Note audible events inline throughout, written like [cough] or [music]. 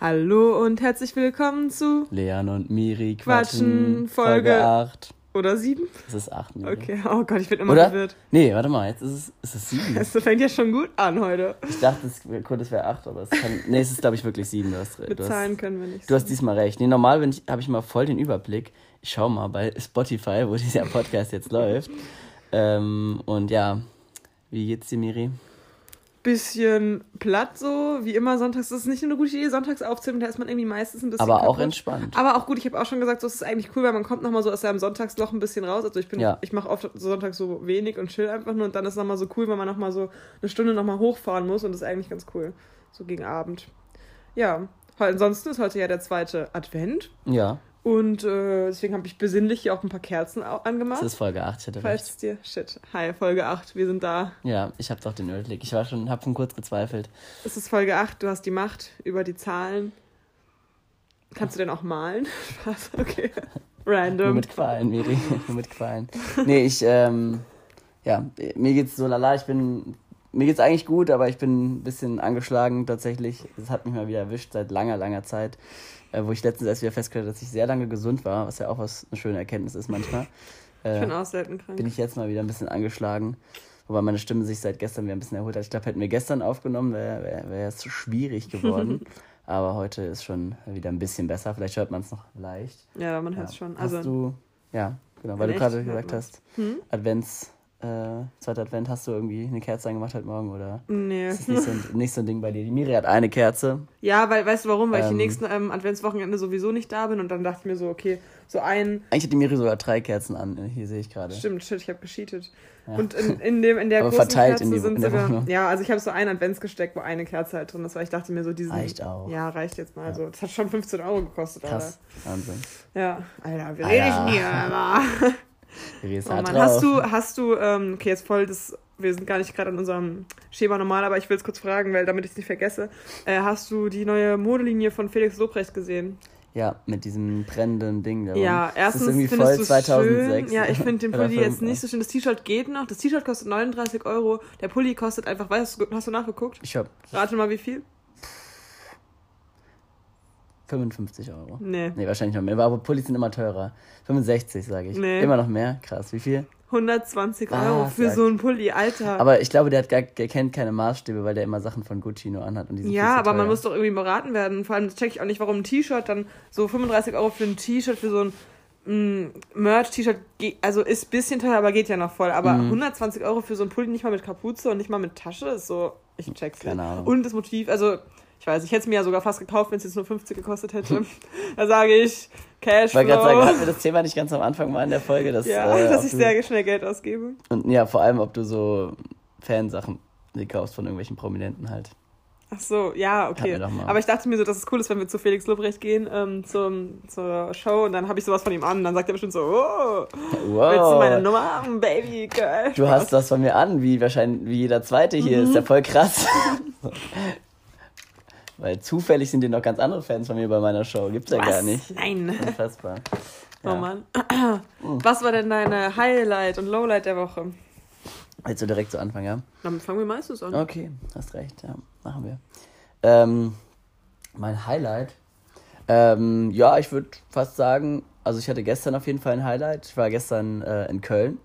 Hallo und herzlich willkommen zu Leon und Miri Quatschen, quatschen, Folge- Folge 8. oder sieben? Es ist 8, Miri. Okay, oh Gott, ich bin immer Oder? verwirrt. Nee, warte mal, jetzt ist es, ist es [laughs] 7. Es fängt ja schon gut an heute. Ich dachte, es es wäre 8, aber es kann. Nee, es ist, glaube ich, wirklich 7. Du hast, Mit du Zahlen hast, können wir nicht. du hast diesmal recht. Nee, normal habe ich mal voll den Überblick. Ich schau mal bei Spotify, wo [laughs] dieser Podcast jetzt läuft. Ähm, und ja, wie geht's dir, Miri? Bisschen platt so, wie immer sonntags. Das ist nicht nur eine gute Idee, sonntags aufzunehmen, da ist man irgendwie meistens ein bisschen Aber auch kaputt. entspannt. Aber auch gut, ich habe auch schon gesagt, so es ist eigentlich cool, weil man kommt nochmal so aus seinem Sonntagsloch ein bisschen raus. Also ich bin, Ja. ich mache oft sonntags so wenig und chill einfach nur und dann ist nochmal so cool, wenn man nochmal so eine Stunde nochmal hochfahren muss und das ist eigentlich ganz cool. So gegen Abend. Ja. Ansonsten ist heute ja der zweite Advent Ja, und äh, deswegen habe ich besinnlich hier auch ein paar Kerzen angemacht. ist Folge 8, ich hatte Falls recht. es dir. Shit. Hi, Folge 8, wir sind da. Ja, ich habe doch den Überblick. Ich war schon, habe schon kurz gezweifelt. Es ist Folge 8, du hast die Macht über die Zahlen. Kannst du denn auch malen? [laughs] Spaß, okay. [laughs] Nur Random. mit Qualen, Miri. [laughs] Nur mit Qualen. Nee, ich, ähm, ja, mir geht's so lala. Ich bin, mir geht's eigentlich gut, aber ich bin ein bisschen angeschlagen tatsächlich. Es hat mich mal wieder erwischt seit langer, langer Zeit, äh, wo ich letztens erst wieder festgestellt habe, dass ich sehr lange gesund war, was ja auch was eine schöne Erkenntnis ist manchmal. [laughs] Ich Äh, bin auch selten krank. bin ich jetzt mal wieder ein bisschen angeschlagen. Wobei meine Stimme sich seit gestern wieder ein bisschen erholt hat. Ich glaube, hätten wir gestern aufgenommen, wäre wär, wär es schwierig geworden. [laughs] Aber heute ist schon wieder ein bisschen besser. Vielleicht hört man es noch leicht. Ja, man Ja. hört es schon. Hast Also, du, ja, genau, weil du gerade gesagt hast, hm? Advents, äh, zweiter Advent, hast du irgendwie eine Kerze angemacht heute Morgen oder Nee. ist das nicht so, ein, nicht so ein Ding bei dir? Die Miri hat eine Kerze. Ja, weil, weißt du warum? Weil ich die Ähm. nächsten ähm, Adventswochenende sowieso nicht da bin und dann dachte ich mir so, okay, so ein. Eigentlich hat die Miri sogar drei Kerzen an, hier sehe ich gerade. Stimmt, shit, ich habe gecheatet. Ja. Und in, in, dem, in der Aber großen verteilt Kerze in die- sind in der sogar. Wohnung. Ja, also ich habe so ein Adventsgesteck, wo eine Kerze halt drin ist, weil ich dachte mir so, diesen. Reicht auch. Ja, reicht jetzt mal. Also, das hat schon 15 Euro gekostet, Krass, Wahnsinn. Alter. Ja, Alter, wir Alter. reden hier immer. [laughs] [laughs] Oh Mann, drauf. hast du, hast du, ähm, okay, jetzt voll das, wir sind gar nicht gerade an unserem Schema normal, aber ich will es kurz fragen, weil damit ich es nicht vergesse. Äh, hast du die neue Modelinie von Felix Lobrecht gesehen? Ja, mit diesem brennenden Ding da. Ja, Das erstens ist irgendwie findest voll du es 2006. schön. Ja, ich finde den [laughs] Pulli jetzt nicht so schön. Das T-Shirt geht noch. Das T-Shirt kostet 39 Euro. Der Pulli kostet einfach, weißt du, hast du nachgeguckt? Ich hab Rate mal, wie viel? 55 Euro. Nee. Nee, wahrscheinlich noch mehr. Aber Pullis sind immer teurer. 65, sage ich. Nee. Immer noch mehr? Krass. Wie viel? 120 Ah, Euro für so einen Pulli, Alter. Aber ich glaube, der, hat gar, der kennt keine Maßstäbe, weil der immer Sachen von Gucci nur anhat. Und die sind ja, aber man teuer. muss doch irgendwie beraten werden. Vor allem check ich auch nicht, warum ein T-Shirt dann so 35 Euro für ein T-Shirt, für so ein mm, Merch-T-Shirt, also ist ein bisschen teuer, aber geht ja noch voll. Aber Mhm. 120 Euro für so einen Pulli nicht mal mit Kapuze und nicht mal mit Tasche ist so, ich check's Keine nicht. Ahnung. Und das Motiv, also ich weiß, ich hätte es mir ja sogar fast gekauft, wenn es jetzt nur 50 gekostet hätte. [laughs] da sage ich, Ich wollte gerade sagen, hatten wir das Thema nicht ganz am Anfang mal in der Folge? Dass, Ja, äh, dass ich sehr schnell Geld ausgebe. Und ja, vor allem, ob du so Fansachen dir kaufst von irgendwelchen Prominenten halt. Ach so, ja, okay. Aber ich dachte mir so, dass es cool ist, wenn wir zu Felix Lobrecht gehen ähm, zum, zur Show und dann habe ich sowas von ihm an und dann sagt er bestimmt so, oh, willst du meine Nummer haben, Baby, geil. Du hast das von mir an, wie wahrscheinlich wie jeder zweite hier. Mhm. Ist ja voll krass. [laughs] Weil zufällig sind dir noch ganz andere Fans von mir bei meiner Show. Gibt's ja Was? gar nicht. Nein. Unfassbar. [laughs] Oh Ja. Mann. Was war denn deine Highlight und Lowlight der Woche? Willst du direkt so anfangen, ja? Damit fangen wir meistens an. Okay, hast recht, ja, machen wir. Ähm, mein Highlight? Ähm, ja, ich würde fast sagen, also ich hatte gestern auf jeden Fall ein Highlight. Ich war gestern äh, in Köln.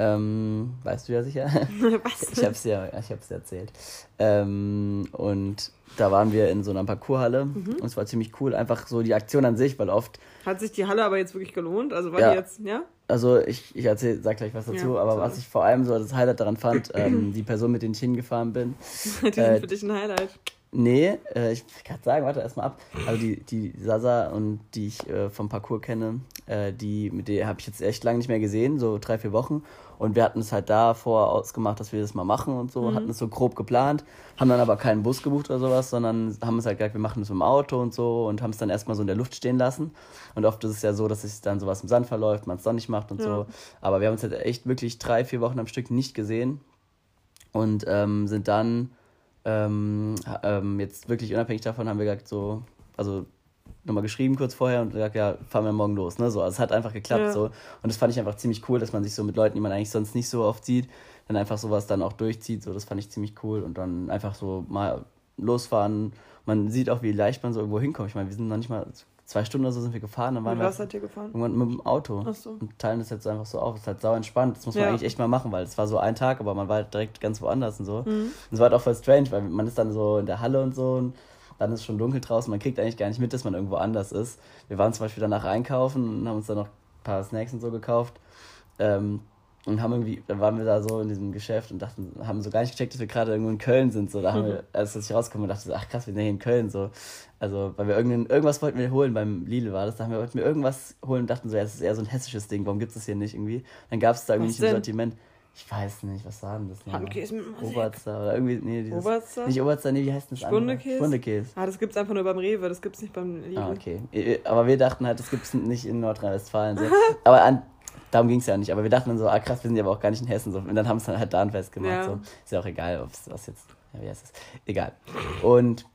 Ähm, weißt du ja sicher. [laughs] Was? Ich hab's ja, ich hab's erzählt. Ähm, und da waren wir in so einer Parkourhalle Mhm. und es war ziemlich cool. Einfach so die Aktion an sich, weil oft, Hat sich die Halle aber jetzt wirklich gelohnt? Also war Ja. die jetzt, ja? also ich, ich erzähl, sag gleich was dazu, Ja, aber sorry. was ich vor allem so das Highlight daran fand, ähm, die Person, mit der ich hingefahren bin, [laughs] Die sind Äh, für dich ein Highlight. Nee, äh, ich kann sagen, warte erstmal ab. Also die, die Sasa und die ich äh, vom Parcours kenne, äh, die, mit der habe ich jetzt echt lange nicht mehr gesehen, so drei, vier Wochen. Und wir hatten es halt davor ausgemacht, dass wir das mal machen und so, hatten es so grob geplant, haben dann aber keinen Bus gebucht oder sowas, sondern haben es halt gesagt, wir machen das mit dem Auto und so und haben es dann erstmal so in der Luft stehen lassen. Und oft ist es ja so, dass sich dann sowas im Sand verläuft, man es dann nicht macht und Ja. so. Aber wir haben uns halt echt wirklich drei, vier Wochen am Stück nicht gesehen und ähm, sind dann ähm, ähm, jetzt wirklich unabhängig davon haben wir gesagt, so, also nochmal geschrieben kurz vorher und gesagt, ja, fahren wir morgen los. Ne? So, also es hat einfach geklappt Ja. so. Und das fand ich einfach ziemlich cool, dass man sich so mit Leuten, die man eigentlich sonst nicht so oft sieht, dann einfach sowas dann auch durchzieht. So, das fand ich ziemlich cool. Und dann einfach so mal losfahren, man sieht auch, wie leicht man so irgendwo hinkommt. Ich meine, wir sind noch nicht mal zwei Stunden oder so sind wir gefahren. Dann waren Mit wir was seid ihr gefahren? irgendwann mit dem Auto. Ach so. Und teilen das jetzt einfach so auf. Das ist halt sau entspannt. Das muss man Ja. eigentlich echt mal machen, weil es war so ein Tag, aber man war halt direkt ganz woanders und so. Mhm. Und es war halt auch voll strange, weil man ist dann so in der Halle und so und dann ist es schon dunkel draußen. Man kriegt eigentlich gar nicht mit, dass man irgendwo anders ist. Wir waren zum Beispiel danach einkaufen und haben uns dann noch ein paar Snacks und so gekauft. Ähm, und haben irgendwie, dann waren wir da so in diesem Geschäft und dachten, haben so gar nicht gecheckt, dass wir gerade irgendwo in Köln sind. So, da haben wir, als ich rauskomme, dachte ich so, ach krass, wir sind ja hier in Köln. So. Also, weil wir irgendein, irgendwas wollten wir holen, beim Lidl war das, da haben wir, wollten wir irgendwas holen und dachten so, ja, das ist eher so ein hessisches Ding, warum gibt es das hier nicht irgendwie? Dann gab es da irgendwie Was nicht im? Sortiment. Ich weiß nicht, was war denn das? nochmal? Handkäse mit Musik. Oberster oder irgendwie, nee, dieses, Oberster? nicht Oberster, nee, wie heißt denn das? Spundekäse? Spundekäse. Ah, das gibt's einfach nur beim Rewe, das gibt's nicht beim Lidl. Ah, okay. Aber wir dachten halt, das gibt es nicht in Nordrhein-Westfalen. So. [laughs] Aber an, darum ging es ja nicht. Aber wir dachten dann so, ah krass, wir sind ja aber auch gar nicht in Hessen. So. Und dann haben es dann halt da festgemacht. Ja. So. Ist ja auch egal, ob es was jetzt, ja, wie heißt es? Egal. Und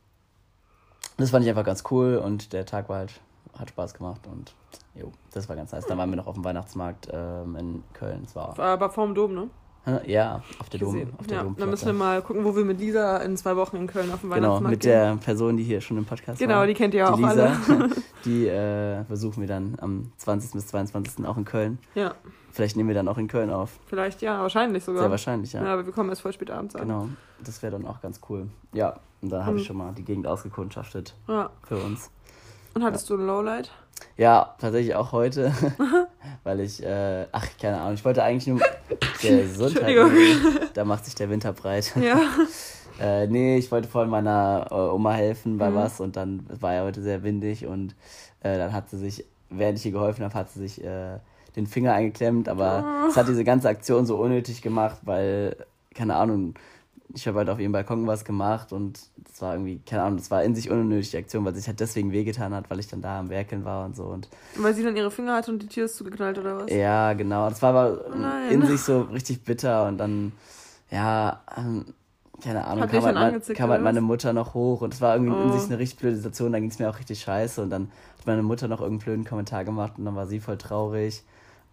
das fand ich einfach ganz cool und der Tag war halt, hat Spaß gemacht und jo, das war ganz nice. Dann waren wir noch auf dem Weihnachtsmarkt ähm, in Köln. Es war, Aber vorm Dom, ne? ja, auf der Dom. Auf der Ja, Dom dann müssen wir mal gucken, wo wir mit Lisa in zwei Wochen in Köln auf dem Genau, Weihnachtsmarkt mit gehen. der Person, die hier schon im Podcast war. Genau, die kennt ihr ja auch Lisa, alle. [laughs] [laughs] die äh, besuchen wir dann am 20. bis 22. auch in Köln. Ja, Vielleicht nehmen wir dann auch in Köln auf. vielleicht ja, wahrscheinlich sogar. Sehr wahrscheinlich, ja. Ja, aber wir kommen erst voll spät abends an. Genau, das wäre dann auch ganz cool. Ja, und da habe ich Mhm. schon mal die Gegend ausgekundschaftet Ja. für uns. Und hattest du ein Lowlight? Ja, tatsächlich auch heute, [laughs] weil ich, äh, ach, keine Ahnung, ich wollte eigentlich nur [laughs] Gesundheit, da macht sich der Winter breit. Ja. [laughs] Äh, nee, ich wollte vorhin meiner äh, Oma helfen bei Mhm. was und dann war ja heute sehr windig und äh, dann hat sie sich, während ich ihr geholfen habe, hat sie sich äh, den Finger eingeklemmt, aber Oh. es hat diese ganze Aktion so unnötig gemacht, weil, keine Ahnung, ich habe halt auf ihrem Balkon was gemacht und das war irgendwie, keine Ahnung, das war in sich unnötig die Aktion, weil sich halt deswegen wehgetan hat, weil ich dann da am Werkeln war und so und Weil sie dann ihre Finger hatte und die Tür ist zugeknallt oder was? ja, genau. Das war aber Oh nein. in sich so richtig bitter und dann, ja, ähm, keine Ahnung, ihr kam halt, mein, kam halt meine Mutter noch hoch und es war irgendwie in Oh. sich eine richtig blöde Situation, dann ging es mir auch richtig scheiße und dann hat meine Mutter noch irgendeinen blöden Kommentar gemacht und dann war sie voll traurig.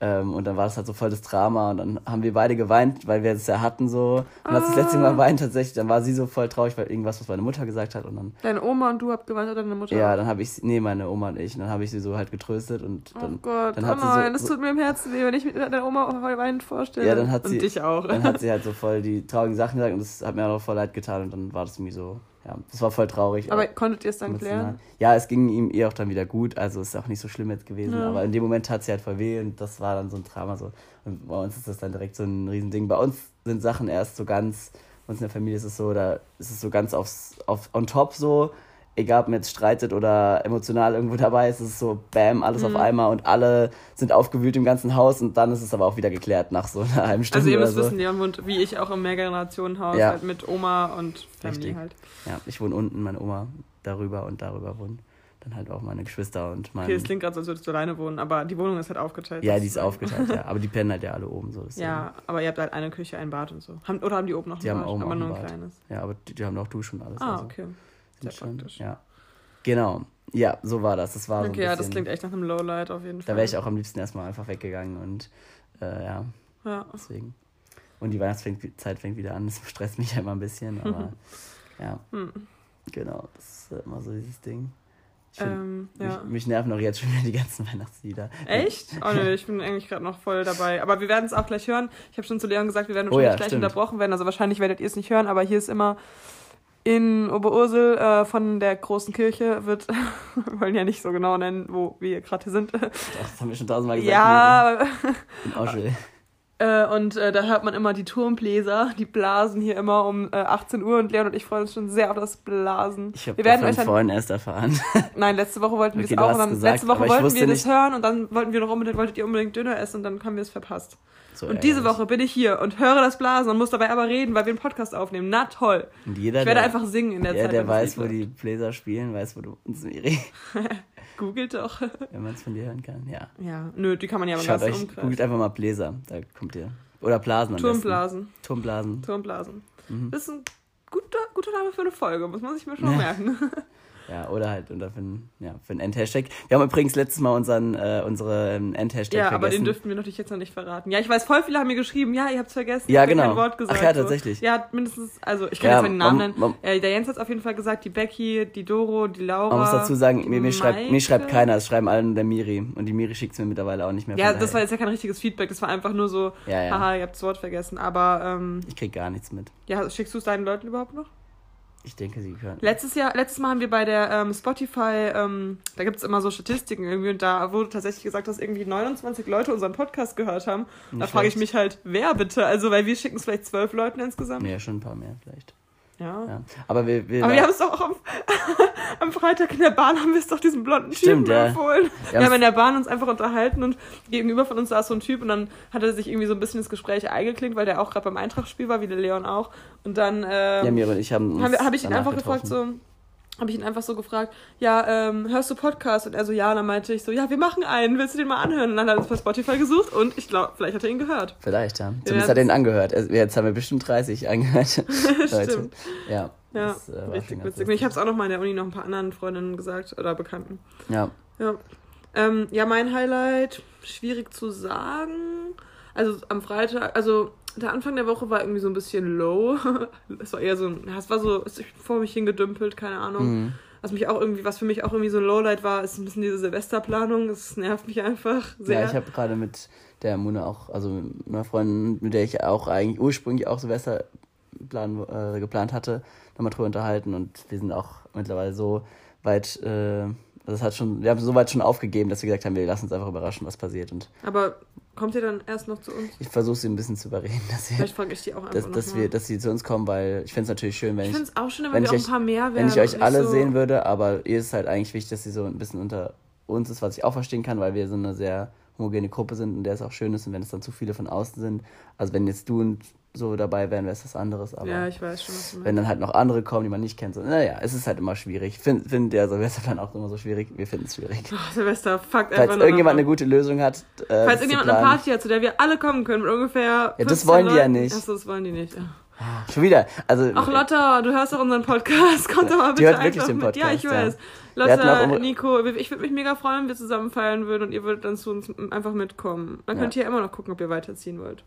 Ähm, und dann war das halt so voll das Drama und dann haben wir beide geweint, weil wir es ja hatten so. Und als das letzte Ah. Mal weint tatsächlich, dann war sie so voll traurig, weil irgendwas, was meine Mutter gesagt hat und dann Deine Oma und du habt geweint oder deine Mutter? ja, dann habe ich, sie- nee, meine Oma und ich, und dann habe ich sie so halt getröstet und Oh dann, Gott, dann oh hat sie nein, so- das tut mir im Herzen weh, wenn ich mit deiner Oma voll weinend vorstelle. Ja, dann hat sie- Und dich auch. dann hat sie [laughs] halt so voll die traurigen Sachen gesagt und das hat mir auch voll leid getan und dann war das irgendwie so, ja, das war voll traurig. Aber auch konntet ihr es dann emotional. klären? Ja, es ging ihm ihr auch dann wieder gut, also ist auch nicht so schlimm jetzt gewesen, Ja. aber in dem Moment hat sie halt voll weh und das war dann so ein Drama so. Und bei uns ist das dann direkt so ein Riesending. Bei uns sind Sachen erst so ganz, bei uns in der Familie ist es so, da ist es so ganz aufs, auf, on top so, egal ob man jetzt streitet oder emotional irgendwo dabei ist, ist es so bam, alles Mhm. auf einmal und alle sind aufgewühlt im ganzen Haus und dann ist es aber auch wieder geklärt nach so einer halben Stunde Also ihr müsst so. wissen, Leon wohnt wie ich auch im Mehrgenerationenhaus, Ja. halt mit Oma und Family Richtig. halt. Ja, ich wohne unten, meine Oma darüber und darüber wohnen dann halt auch meine Geschwister und mein. Okay, es klingt gerade so, als würdest du alleine wohnen, aber die Wohnung ist halt aufgeteilt. ja, die ist aufgeteilt, ja. [laughs] Aber die pennen halt ja alle oben so. deswegen. Ja, aber ihr habt halt eine Küche, ein Bad und so. Haben, oder haben die oben noch ein Die haben Bad? oben aber auch nur ein Bad. kleines. Ja, aber die, die haben auch Duschen und alles. Ah, also okay. Sehr schon, praktisch. Ja. Genau. Ja, so war das. Das war so ein Okay, ja, das bisschen, klingt echt nach einem Lowlight auf jeden Fall. Da wäre ich auch am liebsten erstmal einfach weggegangen und äh, ja, Ja. deswegen. Und die Weihnachtszeit fängt wieder an. Das stresst mich ja immer ein bisschen, [laughs] aber ja, Hm. genau. Das ist äh, immer so dieses Ding. Find, Ähm, ja. mich, mich nerven auch jetzt schon wieder die ganzen [laughs] Weihnachtslieder. Echt? Oh nö, [laughs] ich bin eigentlich gerade noch voll dabei. Aber wir werden es auch gleich hören. Ich habe schon zu Leon gesagt, wir werden Oh wahrscheinlich ja, gleich stimmt. unterbrochen werden. Also wahrscheinlich werdet ihr es nicht hören, aber hier ist immer in Oberursel äh, von der großen Kirche wird, wir [laughs] wollen ja nicht so genau nennen, wo wir gerade sind. Doch, das haben wir schon tausendmal gesagt. ja, [laughs] In Oschel. Äh, und äh, da hört man immer die Turmbläser, die blasen hier immer um äh, 18 Uhr und Leon und ich freuen uns schon sehr auf das Blasen. Ich habe wir werden davon euch dann, vorhin erst erfahren. [laughs] nein, letzte Woche wollten wir Okay, es du auch und dann gesagt, letzte Woche wollten wir das nicht- hören und dann wollten wir noch unbedingt, wolltet ihr unbedingt Döner essen und dann haben wir es verpasst. So Und diese. Woche bin ich hier und höre das Blasen und muss dabei aber reden, weil wir einen Podcast aufnehmen. Na toll. Und jeder, Ich werde der, einfach singen in der der, Zeit. der wenn das weiß, wo die. Bläser spielen, weiß, wo du uns Miri, [laughs] Googelt doch. [laughs] wenn man es von dir hören kann. Ja. Ja, nö, die kann man ja beim Schaut euch, Umkreis. googelt einfach mal Bläser. Da kommt ihr. Oder Blasen am Turmblasen. besten. Turmblasen. Turmblasen. Mhm. Das ist ein guter, guter Name für eine Folge, muss man sich mir schon Ja. merken. [laughs] Ja, oder halt unter für einen, ja, für End-Hashtag. Wir haben übrigens letztes Mal unseren, äh, unseren End-Hashtag Ja, vergessen. aber den dürften wir natürlich jetzt noch nicht verraten. Ja, ich weiß, voll viele haben mir geschrieben, ja, ihr habt's vergessen. Ja, habt genau. Kein Wort gesagt, Ach ja, so. tatsächlich. Ja, mindestens, also ich kann Ja, jetzt den Namen nennen. man- äh, der Jens hat's auf jeden Fall gesagt, die Becky, die Doro, die Laura. Man muss dazu sagen, mir, mir, schreibt, mir schreibt keiner, es schreiben alle nur der Miri. Und die Miri schickt es mir mittlerweile auch nicht mehr. Ja, das war jetzt ja kein richtiges Feedback, das war einfach nur so, Ja, ja. haha, ihr habt das Wort vergessen. Aber, ähm, Ich krieg gar nichts mit. ja, schickst du es deinen Leuten überhaupt noch? Ich denke, sie können. Letztes Jahr, letztes Mal haben wir bei der ähm, Spotify, ähm, da gibt's immer so Statistiken irgendwie und da wurde tatsächlich gesagt, dass irgendwie 29 Leute unseren Podcast gehört haben. da Nicht frage ich mich halt, wer bitte? Also, weil wir schicken es vielleicht zwölf Leuten insgesamt. Ja, schon ein paar mehr vielleicht. Ja. Ja. Aber wir, wir, Aber wir haben es doch auch am, [laughs] am Freitag in der Bahn haben wir es doch diesem blonden Stimmt, Typen ja. empfohlen. Wir Wir haben in der Bahn uns einfach unterhalten und gegenüber von uns saß so ein Typ und dann hat er sich irgendwie so ein bisschen ins Gespräch eingeklinkt, weil der auch gerade beim Eintrachtspiel war, wie der Leon auch. Und dann ähm, ja, Miri und ich haben uns habe hab ich ihn einfach gefragt, getroffen. so, habe ich ihn einfach so gefragt, ja, ähm, hörst du Podcast? Und er so, ja, und dann meinte ich so, ja, wir machen einen, willst du den mal anhören? Und dann hat er uns bei Spotify gesucht und ich glaube, vielleicht hat er ihn gehört. Vielleicht, ja. Zumindest werden's- hat er ihn angehört. Also, Jetzt haben wir bestimmt 30 angehört. [laughs] Leute. Stimmt. Ja. Ja, das, äh, richtig witzig. Ich habe es auch noch mal in der Uni noch ein paar anderen Freundinnen gesagt oder Bekannten. Ja. Ja. Ähm, ja, mein Highlight, schwierig zu sagen. Also am Freitag, also der Anfang der Woche war irgendwie so ein bisschen low. [laughs] Es war eher so es war so, es ist vor mich hingedümpelt, keine Ahnung. Mhm. Was mich auch irgendwie, was für mich auch irgendwie so ein Lowlight war, ist ein bisschen diese Silvesterplanung. Das nervt mich einfach sehr. Ja, ich habe gerade mit der Mune auch, also mit einer Freundin, mit der ich auch eigentlich ursprünglich auch Silvester plan, äh, geplant hatte, nochmal drüber unterhalten und wir sind auch mittlerweile so weit, äh, das hat schon, wir haben so weit schon aufgegeben, dass wir gesagt haben, wir lassen uns einfach überraschen, was passiert und Aber kommt ihr dann erst noch zu uns? ich versuche sie ein bisschen zu überreden, dass, sie, Vielleicht frage ich die auch einfach dass, dass, wir, dass sie zu uns kommen, weil ich finde es natürlich schön, wenn ich ich, finde es auch schön, wenn, wenn wir euch- ein paar mehr werden. wenn ich euch alle so, sehen würde, aber ihr ist halt eigentlich wichtig, dass sie so ein bisschen unter uns ist, was ich auch verstehen kann, weil wir so eine sehr homogene Gruppe sind und der es auch schön ist und wenn es dann zu viele von außen sind, also wenn jetzt du und so dabei wären, wäre es was anderes, aber Ja, ich weiß schon, was du meinst. wenn dann halt noch andere kommen, die man nicht kennt, so, naja, es ist halt immer schwierig. Ich finde find der Silvesterplan auch immer so schwierig, wir finden es schwierig. Ach, Silvester, fuckt einfach Falls irgendjemand eine gute Lösung hat, äh, Falls irgendjemand eine. Party hat, zu der wir alle kommen können, mit ungefähr. Ja, das 15 wollen die ja Leuten. nicht. Achso, das wollen die nicht. Ja. Schon wieder, also Ach, Lotta, du hörst doch unseren Podcast. [laughs] Kommt doch mal Die bitte hört wirklich den mit. Ja, ich Podcast, ja. weiß. Hatten Lotta, Nico, ich würde mich mega freuen, wenn wir zusammen feiern würden und ihr würdet dann zu uns einfach mitkommen. Dann Ja. könnt ihr ja immer noch gucken, ob ihr weiterziehen wollt.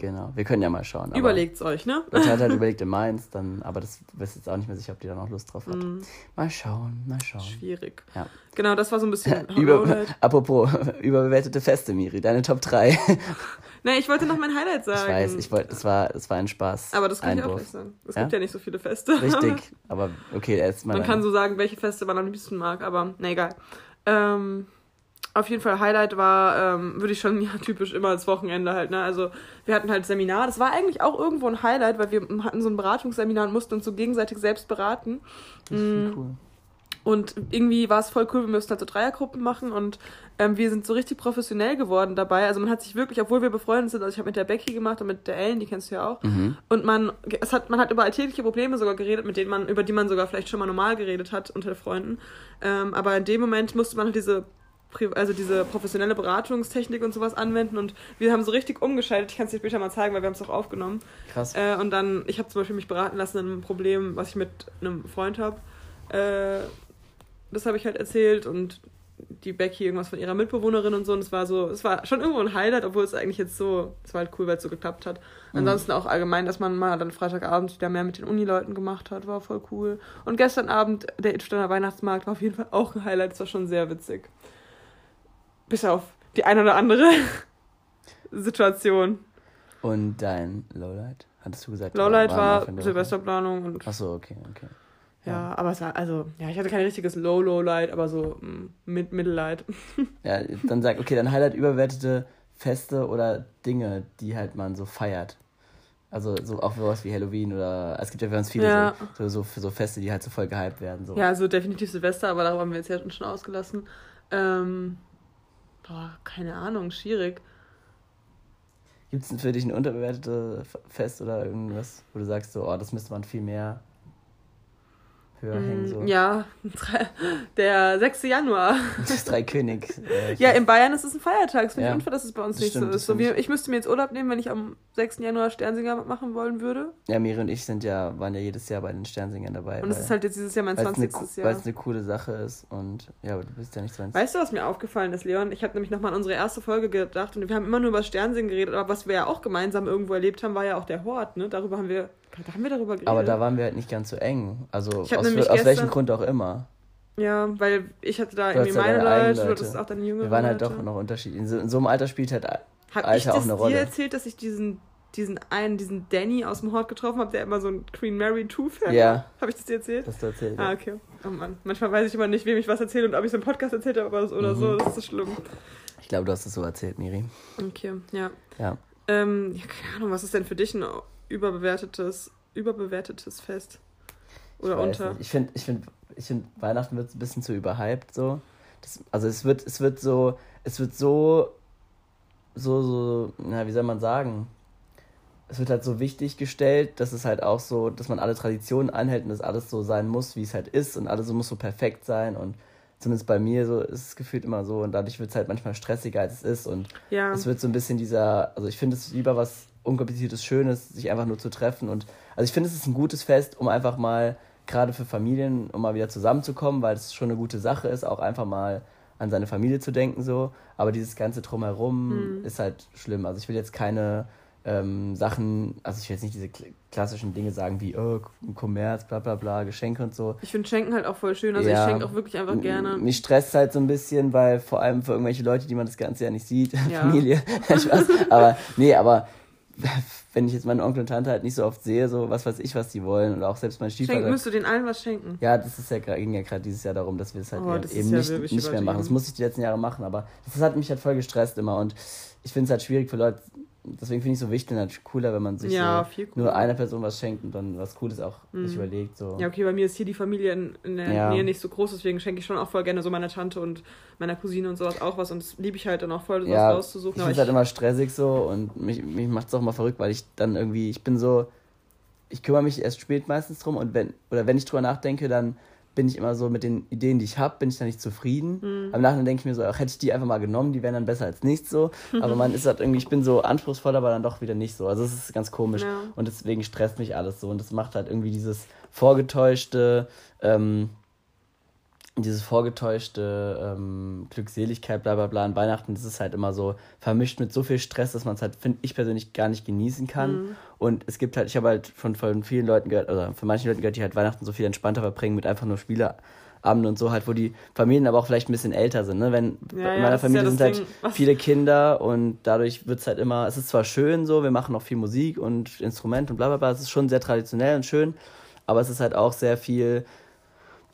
Genau, wir können ja mal schauen. aber- Überlegt's euch, ne? Lotte hat halt überlegt in Mainz, dann, aber das ist jetzt auch nicht mehr sicher, ob die da noch Lust drauf hat. Mhm. Mal schauen, mal schauen. Schwierig. Ja. Genau, das war so ein bisschen [laughs] Über, apropos [laughs] überbewertete Feste, Miri, deine Top 3. [laughs] Nee, ich wollte noch mein Highlight sagen. Ich weiß, ich wollte, es war, es war ein Spaß. Aber das kann ich auch Einwurf. gleich sagen. Es Ja? gibt ja nicht so viele Feste. Richtig, aber okay, erstmal. Man kann so sagen, welche Feste man am liebsten mag, aber na egal. Ähm, auf jeden Fall Highlight war, ähm, würde ich schon, [laughs] ja, typisch immer das Wochenende halt, ne? Also wir hatten halt Seminar. Das war eigentlich auch irgendwo ein Highlight, weil wir hatten so ein Beratungsseminar und mussten uns so gegenseitig selbst beraten. Mm, cool. Und irgendwie war es voll cool, wir mussten halt so Dreiergruppen machen und ähm, wir sind so richtig professionell geworden dabei. Also man hat sich wirklich, obwohl wir befreundet sind, also ich habe mit der Becky gemacht und mit der Ellen, die kennst du ja auch. Mhm. Und man, es hat, man hat über alltägliche Probleme sogar geredet, mit denen man, über die man sogar vielleicht schon mal normal geredet hat unter Freunden. Ähm, aber in dem Moment musste man halt diese, also diese professionelle Beratungstechnik und sowas anwenden und wir haben so richtig umgeschaltet. Ich kann es dir später mal zeigen, weil wir haben es auch aufgenommen. Krass. Äh, und dann, ich habe zum Beispiel mich beraten lassen in einem Problem, was ich mit einem Freund habe. Äh, das habe ich halt erzählt und die Becky irgendwas von ihrer Mitbewohnerin und so. Und es war so, es war schon irgendwo ein Highlight, obwohl es eigentlich jetzt so, es war halt cool, weil es so geklappt hat. Ansonsten auch allgemein, dass man mal dann Freitagabend wieder mehr mit den Unileuten gemacht hat, war voll cool. Und gestern Abend der Itsteiner Weihnachtsmarkt war auf jeden Fall auch ein Highlight, das war schon sehr witzig. Bis auf die eine oder andere [laughs] Situation. Und dein Lowlight? Hattest du gesagt? Lowlight war Woche? Silvesterplanung und Achso, okay, okay. Ja, aber es war, also, ja, ich hatte kein richtiges Low-Low-Light, aber so mm, mit Mittellight. [laughs] Ja, dann sag, okay, dann Highlight überbewertete Feste oder Dinge, die halt man so feiert. Also so auch sowas wie Halloween oder es gibt ja ganz viele Ja. so, so, so, für so Feste, die halt so voll gehypt werden. So. Ja, also definitiv Silvester, aber darüber haben wir jetzt ja schon ausgelassen. Ähm, boah, keine Ahnung, schwierig. Gibt es für dich ein unterbewertetes Fest oder irgendwas, wo du sagst, so, oh, das müsste man viel mehr höher hängen. So. Ja, [laughs] der 6. Januar. Das [laughs] Drei König. [laughs] Äh, Ja, in Bayern ist es ein Feiertag. Das finde Ja. ich unfair, dass es bei uns Das nicht stimmt, so ist. So, wie, ich müsste mir jetzt Urlaub nehmen, wenn ich am 6. Januar Sternsinger machen wollen würde. ja, Miri und ich sind ja, waren ja jedes Jahr bei den Sternsingern dabei. Und es ist halt jetzt dieses Jahr mein weil es eine, 20. Weil Jahr. es eine coole Sache ist und ja, aber du bist ja nicht 20. Weißt du, was mir aufgefallen ist, Leon? Ich habe nämlich nochmal an unsere erste Folge gedacht und wir haben immer nur über Sternsingen geredet, aber was wir ja auch gemeinsam irgendwo erlebt haben, war ja auch der Hort, ne? Darüber haben wir, da haben wir darüber geredet. aber da waren wir halt nicht ganz so eng. Also aus, aus welchem gestern- Grund auch immer. Ja, weil ich hatte da Du irgendwie hast meine eigenen Leute, du Leute. hattest auch deine jüngeren Wir waren halt Leute. doch noch unterschiedlich. In so, in so einem Alter spielt halt Hab Alter ich auch das eine dir Rolle. erzählt, dass ich diesen, diesen einen, diesen Danny aus dem Hort getroffen habe, der immer so ein Queen Mary 2-Fan Ja. war? Habe ich das dir erzählt? das du erzählt. Ah, okay. Oh Mann. Manchmal weiß ich immer nicht, wem ich was erzähle und ob ich so einen Podcast erzählt habe oder so- oder so. Mhm. Das ist so schlimm. Ich glaube, du hast es so erzählt, Miri. Okay, ja. Ja. Ähm, ja, keine Ahnung, was ist denn für dich ein überbewertetes, überbewertetes Fest? Oder ich unter? Nicht. Ich finde, ich find, ich find, Weihnachten wird ein bisschen zu überhyped so. Das, also es wird, es wird so, es wird so, so, so, na, wie soll man sagen? Es wird halt so wichtig gestellt, dass es halt auch so, dass man alle Traditionen einhält und dass alles so sein muss, wie es halt ist und alles so muss so perfekt sein und zumindest bei mir so ist es gefühlt immer so und dadurch wird es halt manchmal stressiger als es ist und Ja. es wird so ein bisschen dieser, also ich finde es lieber was unkompliziertes, schönes, sich einfach nur zu treffen und also ich finde es ist ein gutes Fest, um einfach mal gerade für Familien, um mal wieder zusammenzukommen, weil es schon eine gute Sache ist, auch einfach mal an seine Familie zu denken so, aber dieses ganze drumherum Mhm. ist halt schlimm. Also ich will jetzt keine ähm, Sachen, also ich will jetzt nicht diese kl- klassischen Dinge sagen wie oh, Kommerz, bla bla bla, Geschenke und so. Ich finde Schenken halt auch voll schön. Also Ja. ich schenke auch wirklich einfach gerne. Mich stresst halt so ein bisschen, weil vor allem für irgendwelche Leute, die man das ganze Jahr nicht sieht, [laughs] Ja. Familie, [laughs] Spaß. Aber nee, aber [laughs] wenn ich jetzt meine Onkel und Tante halt nicht so oft sehe, so was weiß ich, was die wollen und auch selbst mein Stiefvater. müsst du den allen was schenken? Ja, das ist ja ging ja gerade dieses Jahr darum, dass wir es halt Oh, eben eben ja nicht, nicht mehr machen. Das musste ich die letzten Jahre machen, aber das hat mich halt voll gestresst immer und ich finde es halt schwierig für Leute. Deswegen finde ich es so wichtig und halt cooler, wenn man sich Ja, so nur einer Person was schenkt und dann was Cooles auch sich Mhm. überlegt. So. Ja, okay, bei mir ist hier die Familie in, in der Ja. Nähe nicht so groß, deswegen schenke ich schon auch voll gerne so meiner Tante und meiner Cousine und sowas auch was und das liebe ich halt dann auch voll, sowas ja, rauszusuchen. Ich finde es halt immer stressig so und mich, mich macht es auch mal verrückt, weil ich dann irgendwie, ich bin so, ich kümmere mich erst spät meistens drum und wenn, oder wenn ich drüber nachdenke, dann bin ich immer so mit den Ideen, die ich habe, bin ich dann nicht zufrieden. Mhm. Im Nachhinein denke ich mir so, ach, hätte ich die einfach mal genommen, die wären dann besser als nichts so. [laughs] Aber man ist halt irgendwie, ich bin so anspruchsvoll, aber dann doch wieder nicht so. Also es ist ganz komisch. Ja. Und deswegen stresst mich alles so. Und das macht halt irgendwie dieses vorgetäuschte, ähm, dieses vorgetäuschte ähm, Glückseligkeit, bla bla bla an Weihnachten, das ist halt immer so vermischt mit so viel Stress, dass man es halt, finde ich persönlich, gar nicht genießen kann. Mhm. Und es gibt halt, ich habe halt von, von vielen Leuten gehört, oder von manchen Leuten gehört, die halt Weihnachten so viel entspannter verbringen mit einfach nur Spieleabenden und so halt, wo die Familien aber auch vielleicht ein bisschen älter sind. Ne? Wenn Ja, in meiner Familie ja sind halt Ding, viele Kinder und dadurch wird es halt immer, es ist zwar schön so, wir machen auch viel Musik und Instrument und bla bla bla, es ist schon sehr traditionell und schön, aber es ist halt auch sehr viel,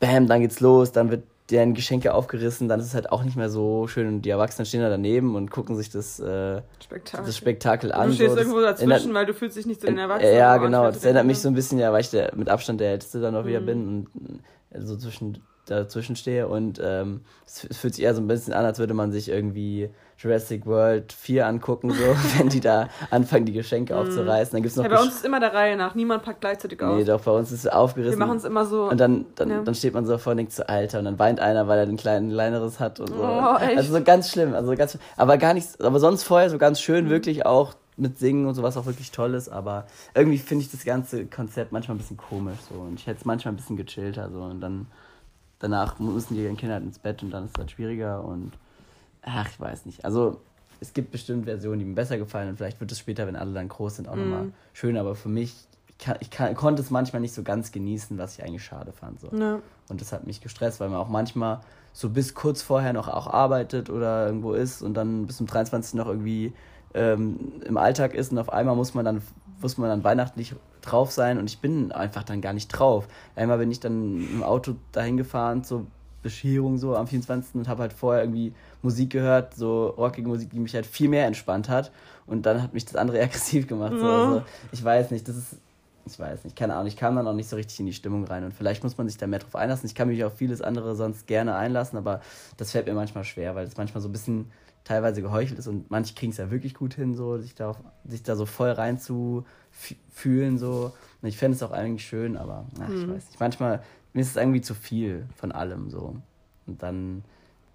bam, dann geht's los, dann wird deren Geschenke aufgerissen, dann ist es halt auch nicht mehr so schön und die Erwachsenen stehen da daneben und gucken sich das, äh, Spektakel. das Spektakel Und an. du stehst so. Irgendwo dazwischen, erinnert- weil du fühlst dich nicht zu den Erwachsenen. äh, ja, genau. ich Das erinnert mich so ein bisschen, ja, weil ich der, mit Abstand der Älteste dann auch wieder Mhm. bin und so zwischen, dazwischen stehe. Und ähm, es fühlt sich eher so ein bisschen an, als würde man sich irgendwie Jurassic World 4 angucken, so, [laughs] wenn die da anfangen, die Geschenke aufzureißen. Dann gibt's noch Mhm. Ja, bei uns ist immer der Reihe nach. Niemand packt gleichzeitig auf. Nee, doch, bei uns ist es aufgerissen. Wir machen es immer so. Und dann, dann, Ja. dann steht man so davor und denkt so, Alter, und dann weint einer, weil er den kleinen kleineres hat und so. Oh, echt? Also so ganz schlimm, also ganz aber gar nichts, aber sonst vorher so ganz schön, Mhm. wirklich auch mit Singen und sowas auch wirklich toll ist, aber irgendwie finde ich das ganze Konzept manchmal ein bisschen komisch so und ich hätte es manchmal ein bisschen gechillter so und dann danach müssen die Kinder halt ins Bett und dann ist es halt schwieriger und ach, ich weiß nicht. Also es gibt bestimmt Versionen, die mir besser gefallen und vielleicht wird es später, wenn alle dann groß sind, auch Mhm. nochmal schön, aber für mich ich, kann, ich kann, konnte es manchmal nicht so ganz genießen, was ich eigentlich schade fand. So. Ja. Und das hat mich gestresst, weil man auch manchmal so bis kurz vorher noch auch arbeitet oder irgendwo ist und dann bis zum 23. noch irgendwie ähm, im Alltag ist und auf einmal muss man dann muss man dann weihnachtlich drauf sein und ich bin einfach dann gar nicht drauf. Einmal bin ich dann im Auto dahin gefahren zur Bescherung so am 24. und habe halt vorher irgendwie Musik gehört, so rockige Musik, die mich halt viel mehr entspannt hat und dann hat mich das andere [laughs] aggressiv gemacht. So. Also, ich weiß nicht, das ist ich weiß nicht, keine Ahnung, ich kam dann auch nicht so richtig in die Stimmung rein und vielleicht muss man sich da mehr drauf einlassen. Ich kann mich auf vieles andere sonst gerne einlassen, aber das fällt mir manchmal schwer, weil es manchmal so ein bisschen teilweise geheuchelt ist und manche kriegen es ja wirklich gut hin, so sich, darauf, sich da so voll rein zu fü- fühlen so. Und ich fände es auch eigentlich schön, aber ach, ich weiß nicht. Manchmal mir ist es irgendwie zu viel von allem so. Und dann,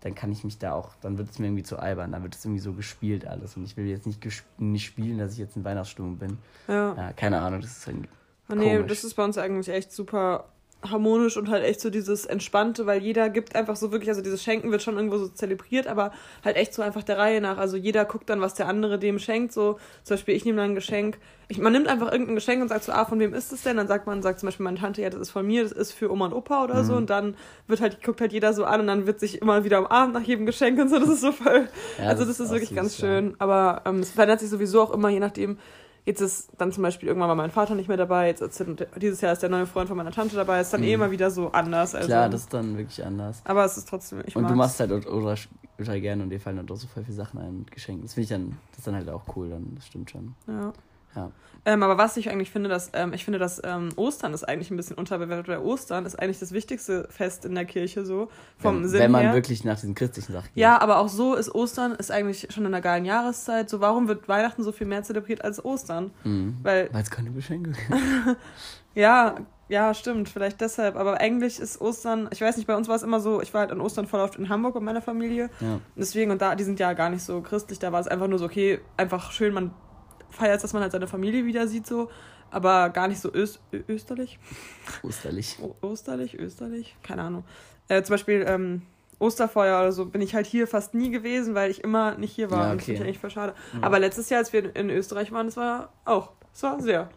dann kann ich mich da auch, dann wird es mir irgendwie zu albern, dann wird es irgendwie so gespielt alles. Und ich will jetzt nicht, nicht spielen, dass ich jetzt in Weihnachtsstimmung bin. Ja. ja keine Ahnung, das ist irgendwie. Oh, nee, das ist bei uns eigentlich echt super harmonisch und halt echt so dieses Entspannte, weil jeder gibt einfach so wirklich, also dieses Schenken wird schon irgendwo so zelebriert, aber halt echt so einfach der Reihe nach. Also jeder guckt dann, was der andere dem schenkt. So zum Beispiel, ich nehme dann ein Geschenk. Ich, man nimmt einfach irgendein Geschenk und sagt so, ah, von wem ist es denn? Dann sagt man, sagt zum Beispiel meine Tante, ja, das ist von mir, das ist für Oma und Opa oder mhm. so. Und dann wird halt, guckt halt jeder so an und dann wird sich immer wieder umarmt nach jedem Geschenk und so. Das ist so voll. Ja, also das, das ist wirklich süß, ganz schön. Ja. Aber ähm, es verändert sich sowieso auch immer, je nachdem, Jetzt ist dann zum Beispiel irgendwann war mein Vater nicht mehr dabei, jetzt dieses Jahr ist der neue Freund von meiner Tante dabei, ist dann mhm. eh immer wieder so anders. Also. Klar, das ist dann wirklich anders. Aber es ist trotzdem, ich Und mag's. du machst halt ultra, ultra gerne und dir fallen halt auch so voll viele Sachen ein mit Geschenken. Das finde ich dann, das ist dann halt auch cool, dann, das stimmt schon. Ja. Ja. Ähm, aber was ich eigentlich finde, dass ähm, ich finde, dass ähm, Ostern ist eigentlich ein bisschen unterbewertet, weil Ostern ist eigentlich das wichtigste Fest in der Kirche so vom wenn, Sinn Wenn man her. wirklich nach diesen christlichen Sachen geht. Ja, aber auch so ist Ostern ist eigentlich schon in einer geilen Jahreszeit. So warum wird Weihnachten so viel mehr zelebriert als Ostern? Mhm. Weil es keine Geschenke. [laughs] ja, ja, stimmt, vielleicht deshalb. Aber eigentlich ist Ostern, ich weiß nicht, bei uns war es immer so, ich war halt an Ostern voll oft in Hamburg mit meiner Familie. Ja. Deswegen, und da, die sind ja gar nicht so christlich, da war es einfach nur so, okay, einfach schön, man feiert, dass man halt seine Familie wieder sieht, so, aber gar nicht so öst österlich. Osterlich. O Osterlich, österlich, keine Ahnung. Äh, zum Beispiel ähm, Osterfeuer oder so bin ich halt hier fast nie gewesen, weil ich immer nicht hier war. Ja, okay. Das finde ich eigentlich voll schade. Ja. Aber letztes Jahr, als wir in Österreich waren, das war auch, das war sehr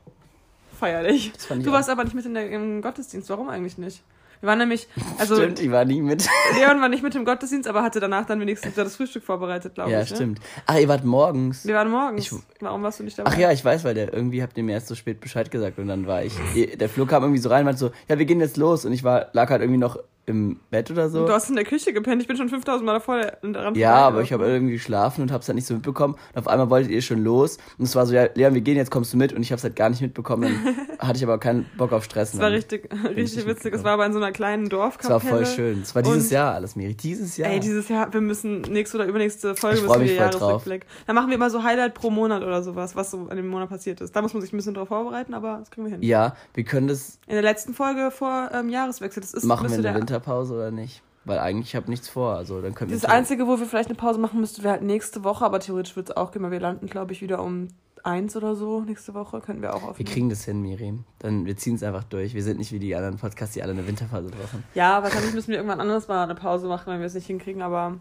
feierlich. Du warst aber nicht mit in der, im Gottesdienst, warum eigentlich nicht? Wir waren nämlich, also. Stimmt, ich war nie mit. [laughs] Leon war nicht mit im Gottesdienst, aber hatte danach dann wenigstens das Frühstück vorbereitet, glaube ja, ich. Ja, stimmt. Ne? Ach, ihr wart morgens. Wir waren morgens. Ich, Warum warst du nicht dabei? Ach ja, ich weiß, weil der irgendwie habt ihr mir erst so spät Bescheid gesagt und dann war ich. Der Flug kam irgendwie so rein und meinte so, ja, wir gehen jetzt los. Und ich war, lag halt irgendwie noch im Bett oder so. Du hast in der Küche gepennt. Ich bin schon 5000 Mal davor daran Ja, aber ich habe irgendwie geschlafen und habe es halt nicht so mitbekommen. Und auf einmal wolltet ihr schon los. Und es war so, ja, Leon, wir gehen, jetzt kommst du mit. Und ich habe es halt gar nicht mitbekommen. Dann [laughs] hatte ich aber keinen Bock auf Stress. Das war richtig, richtig witzig. Es war aber in so einer kleinen Dorfkapelle. Es war voll schön. Es war dieses und Jahr alles, Miri. Dieses Jahr. Ey, dieses Jahr. Wir müssen nächste oder übernächste Folge ich müssen wir Jahresrückblick. Dann machen wir immer so Highlight pro Monat oder sowas, was so in dem Monat passiert ist. Da muss man sich ein bisschen drauf vorbereiten, aber das kriegen wir hin. Ja, wir können das. In der letzten Folge vor ähm, Jahreswechsel. Das ist, machen wir eine Winterpause oder nicht? Weil eigentlich ich habe nichts vor. Also dann können wir das Einzige, wo wir vielleicht eine Pause machen müssten, wäre halt nächste Woche, aber theoretisch wird es auch gehen, weil wir landen, glaube ich, wieder um eins oder so nächste Woche. Könnten wir auch aufnehmen. Wir kriegen das hin, Miriam. Dann, wir ziehen es einfach durch. Wir sind nicht wie die anderen Podcasts, die alle eine Winterphase brauchen. Ja, wahrscheinlich müssen wir irgendwann anders mal eine Pause machen, wenn wir es nicht hinkriegen, aber.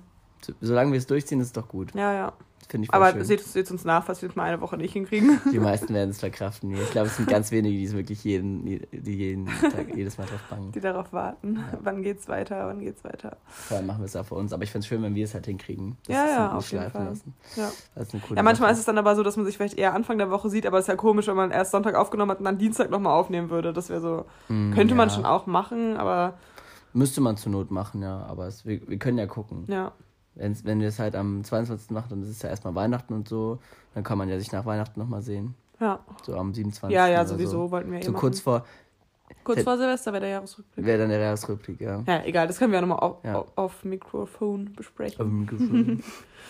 solange wir es durchziehen, ist es doch gut. Ja, ja. Finde ich Aber schön. seht, seht uns nach, was wir jetzt mal eine Woche nicht hinkriegen. [laughs] Die meisten werden es verkraften. Ich glaube, es sind ganz wenige, die es wirklich jeden, die jeden Tag, [laughs] jedes Mal drauf bangen. Die darauf warten. Ja. [laughs] Wann geht's weiter? Wann geht's weiter? Vor allem machen wir es auch für uns. Aber ich finde es schön, wenn wir es halt hinkriegen. ja, ja, auf jeden Fall. Lassen. Ja. ja, manchmal Sache. ist es dann aber so, dass man sich vielleicht eher Anfang der Woche sieht, aber es ist ja komisch, wenn man erst Sonntag aufgenommen hat und dann Dienstag nochmal aufnehmen würde. Das wäre so. Mm, könnte ja. man schon auch machen, aber. Müsste man zur Not machen, ja. Aber es, wir, wir können ja gucken. Ja. Wenn's, wenn wir es halt am 22. machen, dann ist es ja erstmal Weihnachten und so. Dann kann man ja sich nach Weihnachten nochmal sehen. Ja. So am 27. Ja, ja, sowieso so. wollten wir eh So machen. kurz vor. Kurz vor Silvester wäre der Jahresrückblick. Wäre dann der Jahresrückblick, ja. Ja, egal, das können wir ja nochmal auf, ja. auf Mikrofon besprechen. Auf Mikrofon.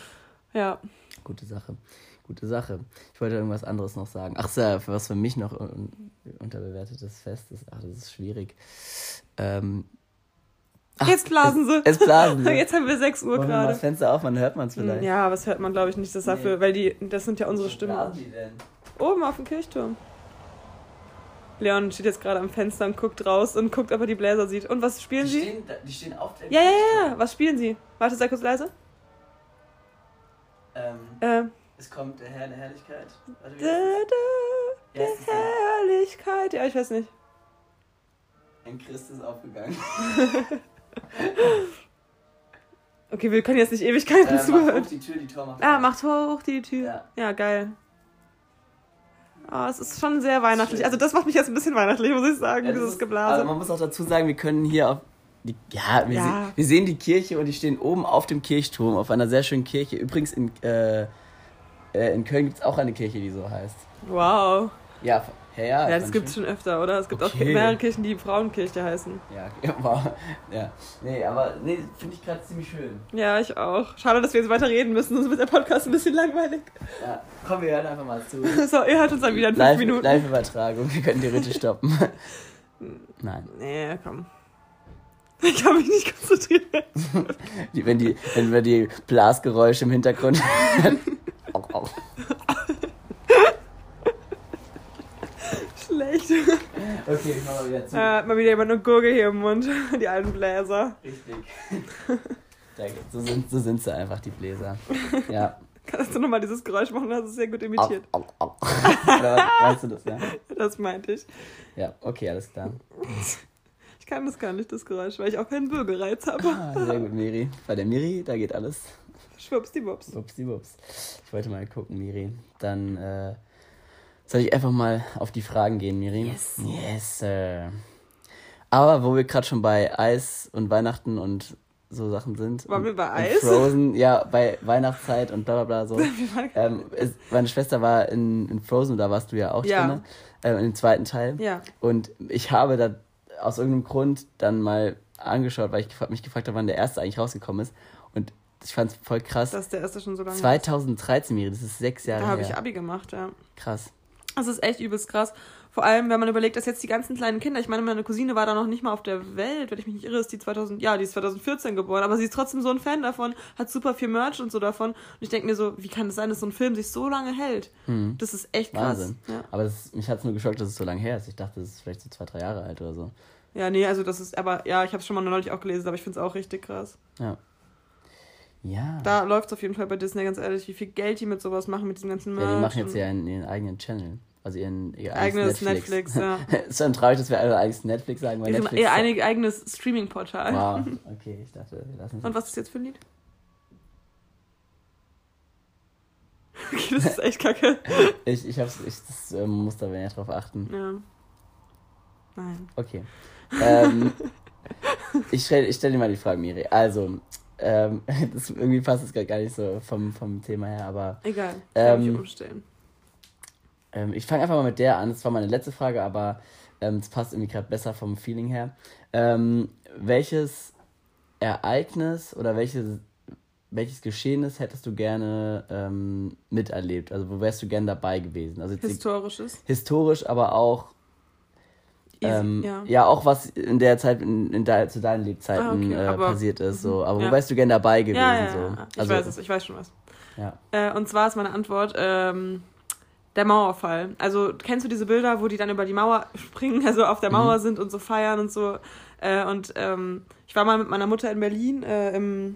[laughs] ja. Gute Sache. Gute Sache. Ich wollte irgendwas anderes noch sagen. Ach was für mich noch unterbewertetes Fest ist. Ach, das ist schwierig. Ähm, Ach, Jetzt blasen sie. Es blasen sie. [laughs] Jetzt haben wir 6 Uhr gerade. das Fenster auf, man hört man es vielleicht. Ja, aber das hört man, glaube ich, nicht. Das dafür, nee. weil die, das sind ja unsere Stimmen. Was die denn? Oben auf dem Kirchturm. Leon steht jetzt gerade am Fenster und guckt raus und guckt, ob er die Bläser sieht. Und was spielen die sie? Stehen, die stehen auf der Ja, ja, ja. Was spielen sie? Warte, sei kurz leise. Ähm, ähm. Es kommt der Herr der Herrlichkeit. Warte, da, da, der Herrlichkeit. Ja, ich weiß nicht. Ein Christ ist aufgegangen. [laughs] Okay, wir können jetzt nicht Ewigkeiten äh, zuhören. Macht hoch die Tür, die Tür macht Ah, macht hoch die Tür. Ja, ja geil. Oh, es ist schon sehr weihnachtlich. Schön. Also das macht mich jetzt ein bisschen weihnachtlich, muss ich sagen, ja, dieses Geblase. Also man muss auch dazu sagen, wir können hier auf die, ja, wir, ja. Se wir, sehen die Kirche und die stehen oben auf dem Kirchturm, auf einer sehr schönen Kirche. Übrigens in, äh, äh in Köln gibt es auch eine Kirche, die so heißt. Wow. Ja, ja, ja, ja das gibt es schon öfter, oder? Es gibt okay. auch mehrere Kirchen, die Frauenkirche heißen. [laughs] Ja, wow. ja. Nee, aber nee, finde ich gerade ziemlich schön. Ja, ich auch. Schade, dass wir jetzt weiter reden müssen, sonst wird der Podcast ein bisschen langweilig. Ja, komm, wir hören einfach mal zu. [laughs] so, ihr hört uns dann wieder in fünf Minuten. Live-Übertragung, wir können die Ritte stoppen. [laughs] Nein. Nee, komm. Ich kann mich nicht konzentrieren. Wenn, die, wenn wir die Blasgeräusche im Hintergrund. auch, auch. Schlecht. Okay, ich mach mal wieder zu. Äh, mal wieder jemand eine Gurke hier im Mund. [laughs] Die alten Bläser. Richtig. [laughs] So sind, so sind sie einfach, die Bläser. Ja. [laughs] Kannst du nochmal dieses Geräusch machen? Du hast es sehr gut imitiert. Au, au, au. Oder weißt du das, ja? Das meinte ich. Ja, okay, alles klar. Ich kann das gar nicht, das Geräusch, weil ich auch keinen Bürgerreiz habe. Ah, sehr gut, Miri. Bei der Miri, da geht alles. Schwuppsdiwupps. Upsi-wups. Ich wollte mal gucken, Miri. Dann äh, soll ich einfach mal auf die Fragen gehen, Miri? Yes. Yes, Sir. Aber wo wir gerade schon bei Eis und Weihnachten und so Sachen sind. Waren wir bei Eis? Frozen, ja, bei Weihnachtszeit und bla bla bla so. [laughs] Ähm, ist, meine Schwester war in, in Frozen, da warst du ja auch Ja. drin, äh, in dem zweiten Teil. Ja. Und ich habe da aus irgendeinem Grund dann mal angeschaut, weil ich gef- mich gefragt habe, wann der erste eigentlich rausgekommen ist. Und ich fand es voll krass. Das ist der erste schon so lange. 2013, Miri, das ist sechs Jahre Da habe her. ich Abi gemacht, ja. Krass. Das ist echt übelst krass. Vor allem, wenn man überlegt, dass jetzt die ganzen kleinen Kinder, ich meine, meine Cousine war da noch nicht mal auf der Welt, wenn ich mich nicht irre, ist die 2000, ja, die ist 2014 geboren, aber sie ist trotzdem so ein Fan davon, hat super viel Merch und so davon. Und ich denke mir so, wie kann es sein, dass so ein Film sich so lange hält? Das ist echt krass. Wahnsinn. Ja. Aber das, mich hat es nur geschockt, dass es so lange her ist. Ich dachte, das ist vielleicht so zwei, drei Jahre alt oder so. ja, nee, also das ist, aber ja, ich habe es schon mal neulich auch gelesen, aber ich finde es auch richtig krass. Ja. Ja. Da läuft es auf jeden Fall bei Disney, ganz ehrlich, wie viel Geld die mit sowas machen, mit diesem ganzen Merch. ja, die machen jetzt ja ihren, ihren eigenen Channel. Also ihren ihr Eigenes Netflix, ja. [laughs] ist schon traurig, dass wir alle eigenes Netflix sagen, weil Netflix. ihr ein, eigenes Streaming-Portal. Wow, [laughs] okay, ich dachte, wir lassen es. Und was ist jetzt für ein Lied? [laughs] Okay, das ist echt kacke. Ich, ich hab's, ich das, ähm, muss da ja drauf achten. Ja. Nein. Okay. Ähm, ich stelle ich stell dir mal die Frage, Miri. Also, ähm, [laughs] das, irgendwie passt es gar nicht so vom, vom Thema her, aber Egal. Ähm, Ähm, ich umstellen. ähm, ich fange einfach mal mit der an. Das war meine letzte Frage, aber ähm, es passt irgendwie gerade besser vom Feeling her. Ähm, welches Ereignis oder welches, welches Geschehnis hättest du gerne ähm, miterlebt? Also, wo wärst du gerne dabei gewesen? Also, Historisches. historisch, aber auch ähm, ja. ja. auch was in der Zeit, in, in de, zu deinen Lebzeiten Ah, okay, äh, passiert ist. So. Aber ja. wo wärst du gern dabei gewesen? Ja, so? Ich Also, weiß es, ich weiß schon was. Äh, und zwar ist meine Antwort ähm, der Mauerfall. Also kennst du diese Bilder, wo die dann über die Mauer springen, also auf der Mhm. Mauer sind und so feiern und so. Äh, und ähm, ich war mal mit meiner Mutter in Berlin äh, im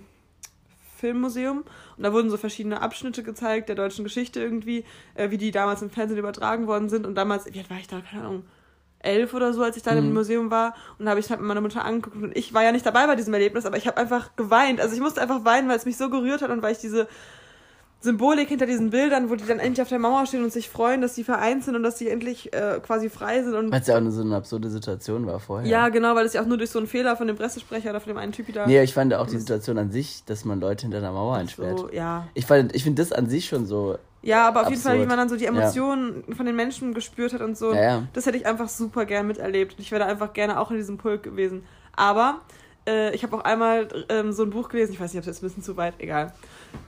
Filmmuseum und da wurden so verschiedene Abschnitte gezeigt der deutschen Geschichte irgendwie, äh, wie die damals im Fernsehen übertragen worden sind. Und damals, wie alt war ich da? Keine Ahnung. Elf oder so, als ich da im Mhm. Museum war. Und da habe ich halt mit meiner Mutter angeguckt. Und ich war ja nicht dabei bei diesem Erlebnis, aber ich habe einfach geweint. Also ich musste einfach weinen, weil es mich so gerührt hat und weil ich diese Symbolik hinter diesen Bildern, wo die dann endlich auf der Mauer stehen und sich freuen, dass die vereint sind und dass die endlich äh, quasi frei sind. Und Weil es ja auch eine, so eine absurde Situation war vorher. ja, genau, weil es ja auch nur durch so einen Fehler von dem Pressesprecher oder von dem einen Typ da. Nee, ich fand auch die Situation an sich, dass man Leute hinter einer Mauer einsperrt. so, ja. Ich, fand- ich finde das an sich schon so. Ja, aber auf jeden Fall, wie Absurd. man dann so die Ja. Emotionen von den Menschen gespürt hat und so. Ja, ja. Das hätte ich einfach super gern miterlebt. Und ich wäre einfach gerne auch in diesem Pulk gewesen. Aber äh, ich habe auch einmal ähm, so ein Buch gelesen, ich weiß nicht, ob es jetzt ein bisschen zu weit, egal.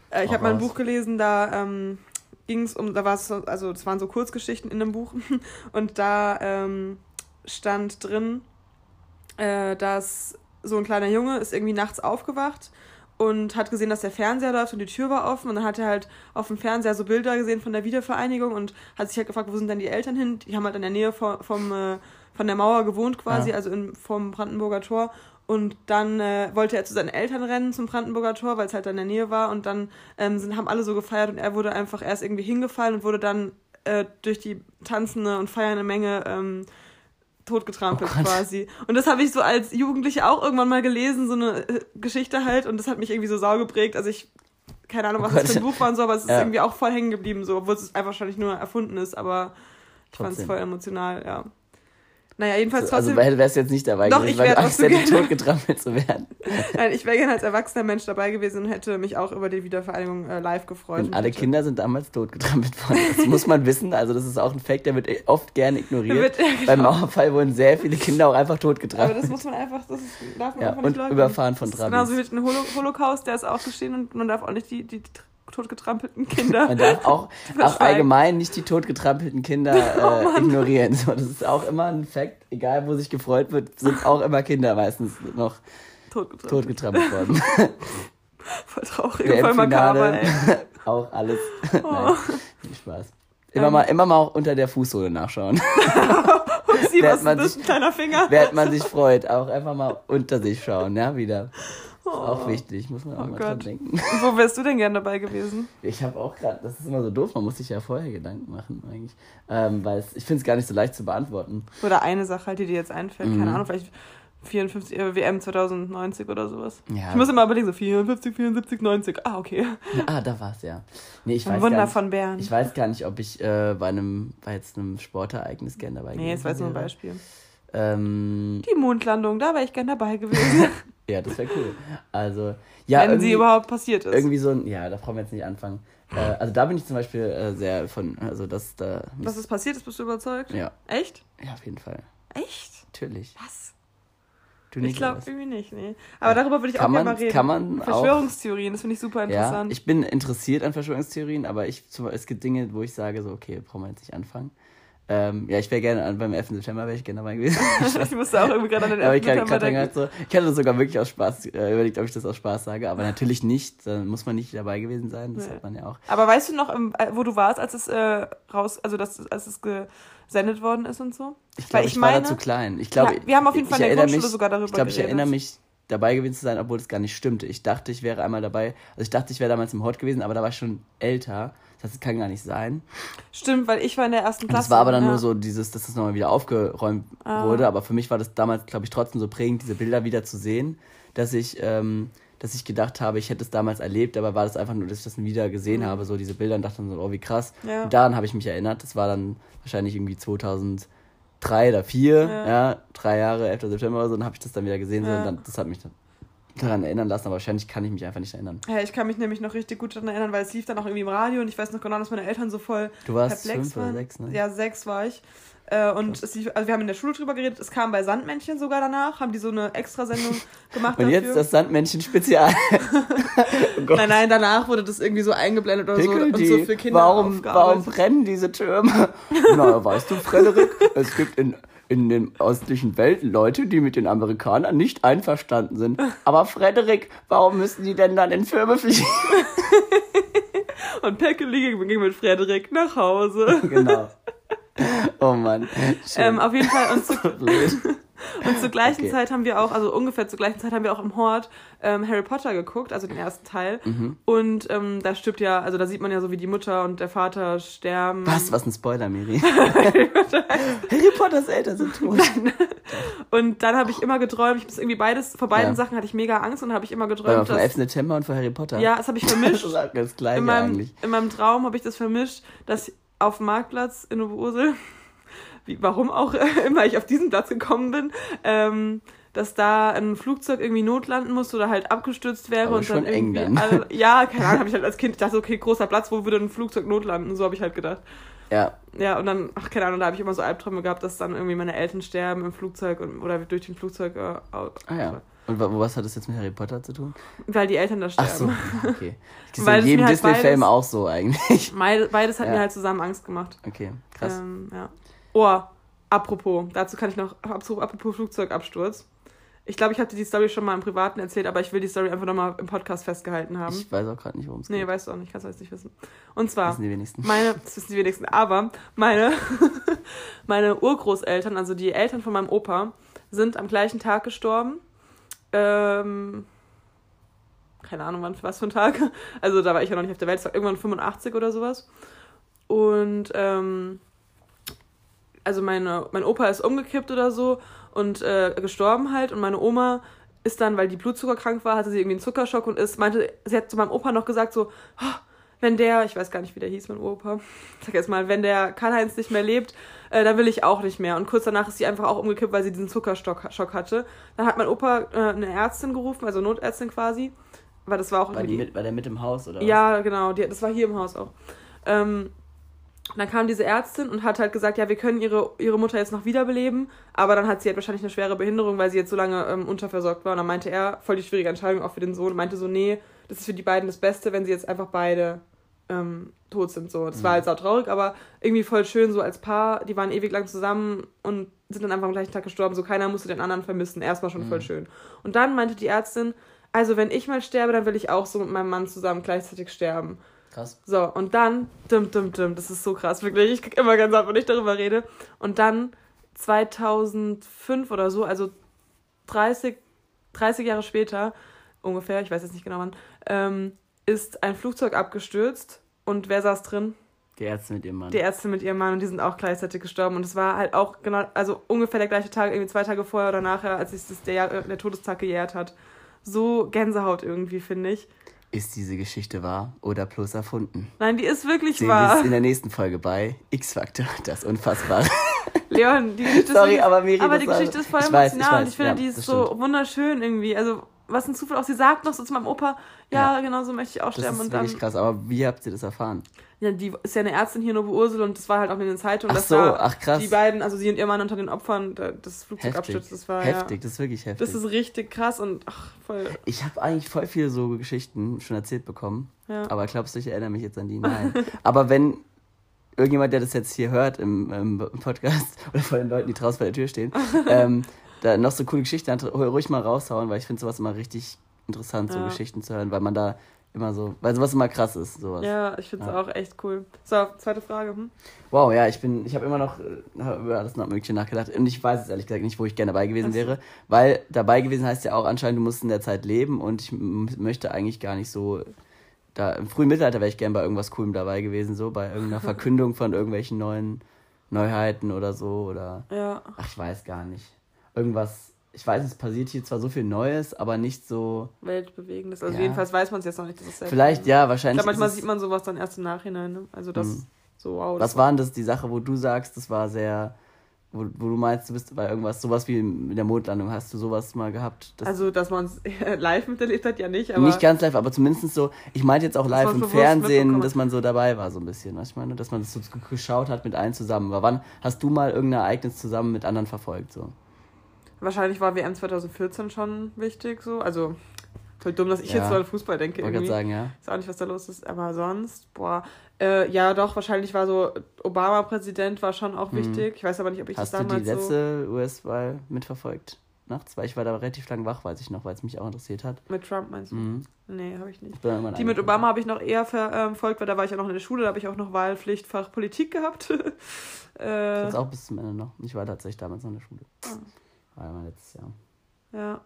Äh, ich habe mal ein. Buch gelesen, da ähm, ging es um, da war es so, also es waren so Kurzgeschichten in dem Buch. [laughs] Und da ähm, stand drin, äh, dass so ein kleiner Junge ist irgendwie nachts aufgewacht und hat gesehen, dass der Fernseher läuft und die Tür war offen und dann hat er halt auf dem Fernseher so Bilder gesehen von der Wiedervereinigung und hat sich halt gefragt, wo sind denn die Eltern hin? Die haben halt in der Nähe vom, vom, äh, von der Mauer gewohnt quasi, Ja. also in, vom Brandenburger Tor und dann äh, wollte er zu seinen Eltern rennen zum Brandenburger Tor, weil es halt in der Nähe war und dann ähm, sind, haben alle so gefeiert und er wurde einfach erst irgendwie hingefallen und wurde dann äh, durch die tanzende und feiernde Menge ähm, totgetrampelt Oh quasi. Und das habe ich so als Jugendliche auch irgendwann mal gelesen, so eine äh, Geschichte halt. Und das hat mich irgendwie so sau geprägt. Also ich, keine Ahnung, was Oh das für ein. Buch war und so, aber es ist Ja. irgendwie auch voll hängen geblieben, so, obwohl es einfach wahrscheinlich nur erfunden ist, aber ich fand es voll emotional, ja. Naja, jedenfalls Also trotzdem. wärst du jetzt nicht dabei Doch, gewesen, ich weil du Angst hättest, totgetrampelt zu werden. [laughs] Nein, ich wäre gerne als erwachsener Mensch dabei gewesen und hätte mich auch über die Wiedervereinigung äh, live gefreut. Und und alle hätte- Kinder sind damals totgetrampelt worden. Das muss man wissen. Also das ist auch ein Fact, der wird oft gerne ignoriert. Wird- ja, genau. Beim Mauerfall wurden sehr viele Kinder auch einfach Aber totgetrampelt. das muss man einfach, das darf man Ja, einfach und nicht leugnen. überfahren von ist Genauso wie Trabis. mit dem Holo Holocaust, der ist auch geschehen und man darf auch nicht die, die, die totgetrampelten Kinder. Man darf auch, [laughs] auch allgemein nicht die totgetrampelten Kinder [laughs] äh, Oh Mann. ignorieren. So, das ist auch immer ein Fakt. Egal, wo sich gefreut wird, sind auch immer Kinder meistens noch Totgetrampelt. totgetrampelt worden. [laughs] Voll traurig, voll makaber, ey. Auch alles. Oh. Nein, viel Spaß. Immer, Ähm. mal, immer mal auch unter der Fußsohle nachschauen. Upsi, was man ist das? sich- Ein kleiner Finger. Während man sich freut, auch einfach mal unter sich schauen, ja, wieder. Ist auch Oh. wichtig, muss man auch Oh mal dran Gott. denken. Wo wärst du denn gern dabei gewesen? Ich habe auch gerade, das ist immer so doof, man muss sich ja vorher Gedanken machen eigentlich. Ähm, weil es, ich finde es gar nicht so leicht zu beantworten. Oder eine Sache halt, die dir jetzt einfällt. Mhm. Keine Ahnung, vielleicht 54, äh, WM 2090 oder sowas. Ja. Ich muss immer überlegen, so 54, 74, 90. Ah, okay. Ah, da war's ja. Nee, ich Ein weiß, Wunder gar nicht, von Bern. ich weiß gar nicht, ob ich äh, bei einem, bei jetzt einem Sportereignis gern dabei nee, das war jetzt nur ein. Beispiel. Ähm, Die Mondlandung, da wäre ich gern dabei gewesen. [laughs] ja, das wäre cool. Also, ja, wenn sie überhaupt passiert ist. Irgendwie so ein, ja, da brauchen wir jetzt nicht anfangen. Äh, also da bin ich zum Beispiel äh, sehr von, also das da. Was ist passiert ist, bist du überzeugt? Ja, Echt? ja, auf jeden Fall. Echt? Natürlich. Was? Du Ich glaube irgendwie nicht, nee. Aber darüber würde ich Kann auch gerne mal reden. kann man auch- Verschwörungstheorien, das finde ich super Ja, interessant. ich bin interessiert an Verschwörungstheorien, aber ich, es gibt Dinge, wo ich sage, so, okay, brauchen wir jetzt nicht anfangen. Ähm, ja, ich wäre gerne beim 11. September wäre ich gerne dabei gewesen. [laughs] Ich, musste auch irgendwie gerade an den aber ich, ersten kann, September kann denken. halt so, ich hatte das sogar wirklich aus Spaß äh, überlegt, ob ich das aus Spaß sage, aber natürlich nicht. Dann muss man nicht dabei gewesen sein, das Nee. hat man ja auch. Aber weißt du noch, äh, wo du warst, als es äh, raus, also das, als es gesendet worden ist und so? Ich glaube, ich ich, war da meine- zu klein. Ich glaube, wir haben auf jeden Fall in der Grundschule mich, sogar darüber Ich glaube, ich erinnere mich dabei gewesen zu sein, obwohl das gar nicht stimmte. Ich dachte, ich wäre einmal dabei. Also ich dachte, ich wäre damals im Hort gewesen, aber da war ich schon älter. Das kann gar nicht sein. Stimmt, weil ich war in der ersten Klasse. das war aber dann ja. nur so dieses, dass das nochmal wieder aufgeräumt Ah. wurde. Aber für mich war das damals, glaube ich, trotzdem so prägend, diese Bilder wieder zu sehen, dass ich, ähm, dass ich gedacht habe, ich hätte es damals erlebt, aber war das einfach nur, dass ich das wieder gesehen habe, so diese Bilder und dachte dann so, oh, wie krass. Mhm. Ja. Und daran habe ich mich erinnert. Das war dann wahrscheinlich irgendwie 2003 oder 4, Ja. ja, drei Jahre, 11. September oder so, dann habe ich das dann wieder gesehen. Ja. und dann, das hat mich dann daran erinnern lassen, aber wahrscheinlich kann ich mich einfach nicht erinnern. Ja, ich kann mich nämlich noch richtig gut daran erinnern, weil es lief dann auch irgendwie im Radio und ich weiß noch genau, dass meine Eltern so voll Du warst perplex fünf oder waren. sechs, ne? Ja, sechs war ich. Äh, und lief, also wir haben in der Schule drüber geredet, es kam bei Sandmännchen sogar danach, haben die so eine Extrasendung [laughs] gemacht Und dafür. jetzt das Sandmännchen-Spezial. [laughs] oh nein, nein, danach wurde das irgendwie so eingeblendet oder so Pickel und die. so für Kinder warum, warum brennen diese Türme? [laughs] Na, weißt du, Frederik, es gibt in, in den östlichen Welten Leute, die mit den Amerikanern nicht einverstanden sind. [laughs] Aber Frederik, warum müssen die denn dann in Türme fliegen? [laughs] Und Pekeli ging mit Frederik nach Hause. genau. [laughs] [laughs] Oh Mann. Ähm, auf jeden Fall, und zu, [laughs] [laughs] und zur gleichen Okay. Zeit haben wir auch, also ungefähr zur gleichen Zeit haben wir auch im Hort ähm, Harry Potter geguckt, also den ersten Teil. Mhm. Und ähm, da stirbt ja, also da sieht man ja so, wie die Mutter und der Vater sterben. Was? Was ein Spoiler, Miri. Harry Potters Eltern sind tot. Und dann habe ich immer geträumt, ich bin irgendwie beides, vor beiden Ja. Sachen hatte ich mega Angst und habe ich immer geträumt, vom 11. dass. September und von Harry Potter. Ja, das habe ich Das vermischt. ist auch das Gleiche in, meinem, eigentlich. in meinem Traum habe ich das vermischt, dass auf dem Marktplatz in Oberursel, [laughs] wie, warum auch [laughs] immer ich auf diesen Platz gekommen bin, ähm, dass da ein Flugzeug irgendwie notlanden musste oder halt abgestürzt wäre Aber und schon dann eng irgendwie dann. alle, [laughs] ja keine Ahnung habe ich halt als Kind ich dachte okay großer Platz wo würde ein Flugzeug notlanden so habe ich halt gedacht Ja, ja und dann ach keine Ahnung da habe ich immer so Albträume gehabt dass dann irgendwie meine Eltern sterben im Flugzeug und, oder durch den Flugzeug äh, ah ja. Und wa- was hat das jetzt mit Harry Potter zu tun? weil die Eltern da Ach sterben so, okay. Das ist in jedem halt Disney-Film auch so eigentlich. [laughs] Beide- beides hat Ja. mir halt zusammen Angst gemacht Okay, krass. Ähm, ja. Oh, apropos, dazu kann ich noch, apropos, apropos Flugzeugabsturz. Ich glaube, ich hatte die Story schon mal im Privaten erzählt, aber ich will die Story einfach nochmal im Podcast festgehalten haben. Ich weiß auch gerade nicht, worum es nee, geht. weißt du auch nicht, kannst du jetzt nicht wissen. Und zwar, wissen die wenigsten. meine, [laughs] das wissen die wenigsten, aber meine, [laughs] meine Urgroßeltern, also die Eltern von meinem Opa, sind am gleichen Tag gestorben. Ähm, keine Ahnung, wann, was für ein Tag. Also da war ich ja noch nicht auf der Welt, es war irgendwann 85 oder sowas. Und ähm, also meine, mein Opa ist umgekippt oder so und äh, gestorben halt und meine Oma ist dann, weil die blutzuckerkrank war, hatte sie irgendwie einen Zuckerschock und ist, meinte, sie hat zu meinem Opa noch gesagt so, "Oh, wenn der, ich weiß gar nicht, wie der hieß, mein Opa, ich sag jetzt mal, wenn der Karl-Heinz nicht mehr lebt, äh, dann will ich auch nicht mehr. Und kurz danach ist sie einfach auch umgekippt, weil sie diesen Zuckerschock Schock hatte. Dann hat mein Opa äh, eine Ärztin gerufen, also Notärztin quasi, weil das war auch War, die irgendwie- mit, war der mit im Haus oder ja, genau, die, das war hier im Haus auch. Ähm, dann kam diese Ärztin und hat halt gesagt, ja, wir können ihre, ihre Mutter jetzt noch wiederbeleben, aber dann hat sie halt wahrscheinlich eine schwere Behinderung, weil sie jetzt so lange ähm, unterversorgt war. Und dann meinte er, voll die schwierige Entscheidung auch für den Sohn, meinte so, nee, das ist für die beiden das Beste, wenn sie jetzt einfach beide ähm, tot sind. So. Das Mhm. war halt sau traurig, aber irgendwie voll schön, so als Paar. Die waren ewig lang zusammen und sind dann einfach am gleichen Tag gestorben. So keiner musste den anderen vermissen. Erstmal schon voll Mhm. schön. Und dann meinte die Ärztin, also wenn ich mal sterbe, dann will ich auch so mit meinem Mann zusammen gleichzeitig sterben. Krass. So, und dann, dim, dim, dim, das ist so krass, wirklich. Ich krieg immer ganz ab, wenn ich darüber rede. Und dann 2005 oder so, also 30, 30 Jahre später, ungefähr, ich weiß jetzt nicht genau wann, ähm, ist ein Flugzeug abgestürzt. Und wer saß drin? Die Ärzte mit ihrem Mann. Die Ärzte mit ihrem Mann und die sind auch gleichzeitig gestorben. Und es war halt auch genau, also ungefähr der gleiche Tag, irgendwie zwei Tage vorher oder nachher, als sich das der, der Todestag gejährt hat. So Gänsehaut irgendwie, finde ich. Ist diese Geschichte wahr oder bloß erfunden? Nein, die ist wirklich Sehen wir wahr. es in der nächsten Folge bei X-Factor, das Unfassbare. [laughs] Leon, die Geschichte Sorry, ist aber Miri, aber die Geschichte ist voll ich weiß, emotional ich und weiß, ich finde, ja, die ist so stimmt. wunderschön irgendwie. Also, was ein Zufall auch. Sie sagt noch so zu meinem Opa, ja, genau so möchte ich auch Das sterben. ist Und dann, wirklich krass, aber wie habt ihr das erfahren? ja, die ist ja eine Ärztin hier, Nobu Ursel, und das war halt auch in den Zeitungen, Ach dass so, ach krass. die beiden, also sie und ihr Mann unter den Opfern des. Flugzeugabsturzes, das war heftig, ja. das ist wirklich heftig. Das ist richtig krass und ach, voll. ich habe eigentlich voll viele so Geschichten schon erzählt bekommen, Ja. aber glaubst du, ich erinnere mich jetzt an die? Nein. [laughs] aber wenn irgendjemand, der das jetzt hier hört im, im Podcast [laughs] oder von den Leuten, die draußen vor der Tür stehen, [laughs] ähm, da noch so coole Geschichten hat, ruhig mal raushauen, weil ich finde sowas immer richtig interessant, so Ja. Geschichten zu hören, weil man da immer so, weil sowas immer krass ist, sowas. Ja, ich finde es Ja. auch echt cool. So, zweite Frage. Hm? Wow, ja, ich bin, ich habe immer noch äh, hab über alles noch Mögliche nachgedacht und ich weiß es ehrlich gesagt nicht, wo ich gerne dabei gewesen wäre, weil dabei gewesen heißt ja auch anscheinend, du musst in der Zeit leben und ich möchte eigentlich gar nicht so, da im frühen Mittelalter wäre ich gerne bei irgendwas Coolem dabei gewesen, so bei irgendeiner [laughs] Verkündung von irgendwelchen neuen Neuheiten oder so oder, Ja. ach, ich weiß gar nicht, irgendwas, ich weiß, es passiert hier zwar so viel Neues, aber nicht so, Weltbewegendes. Also Ja. jedenfalls weiß man es jetzt noch nicht. Vielleicht, ja, Ich wahrscheinlich glaube, manchmal sieht man sowas dann erst im Nachhinein. Ne? Also das Mhm. so, wow. Was war denn das, die Sache, wo du sagst, das war sehr, wo, wo du meinst, du bist bei irgendwas, sowas wie mit der Mondlandung, hast du sowas mal gehabt? Das Also, dass man es [laughs] live miterlebt hat, ja nicht, aber. nicht ganz live, aber zumindest so, ich meinte jetzt auch Dass live im Fernsehen, dass man so dabei war, so ein bisschen, was ich meine, dass man das so geschaut hat mit allen zusammen. Aber wann hast du mal irgendein Ereignis zusammen mit anderen verfolgt, so? Wahrscheinlich war WM 2014 schon wichtig, so. Also, voll dumm, dass ich Ja. jetzt so an Fußball denke. Ich Irgendwie. sagen, ja. Ist auch nicht, was da los ist. Aber sonst, boah. Äh, ja, doch, wahrscheinlich war so, Obama-Präsident war schon auch Mhm. wichtig. Ich weiß aber nicht, ob ich Hast das du damals die letzte US-Wahl mitverfolgt? Nachts? Weil ich war da relativ lang wach, weiß ich noch, weil es mich auch interessiert hat. so. Mit Trump meinst du? Mhm. Nee, habe ich nicht. Ich Die mit. Obama habe ich noch eher verfolgt, weil da war ich ja noch in der Schule, da habe ich auch noch Wahlpflichtfach Politik gehabt. [laughs] äh, Jetzt auch bis zum Ende noch. Ich war tatsächlich damals noch in der Schule. Ah. Ja mein letztes Jahr. ja.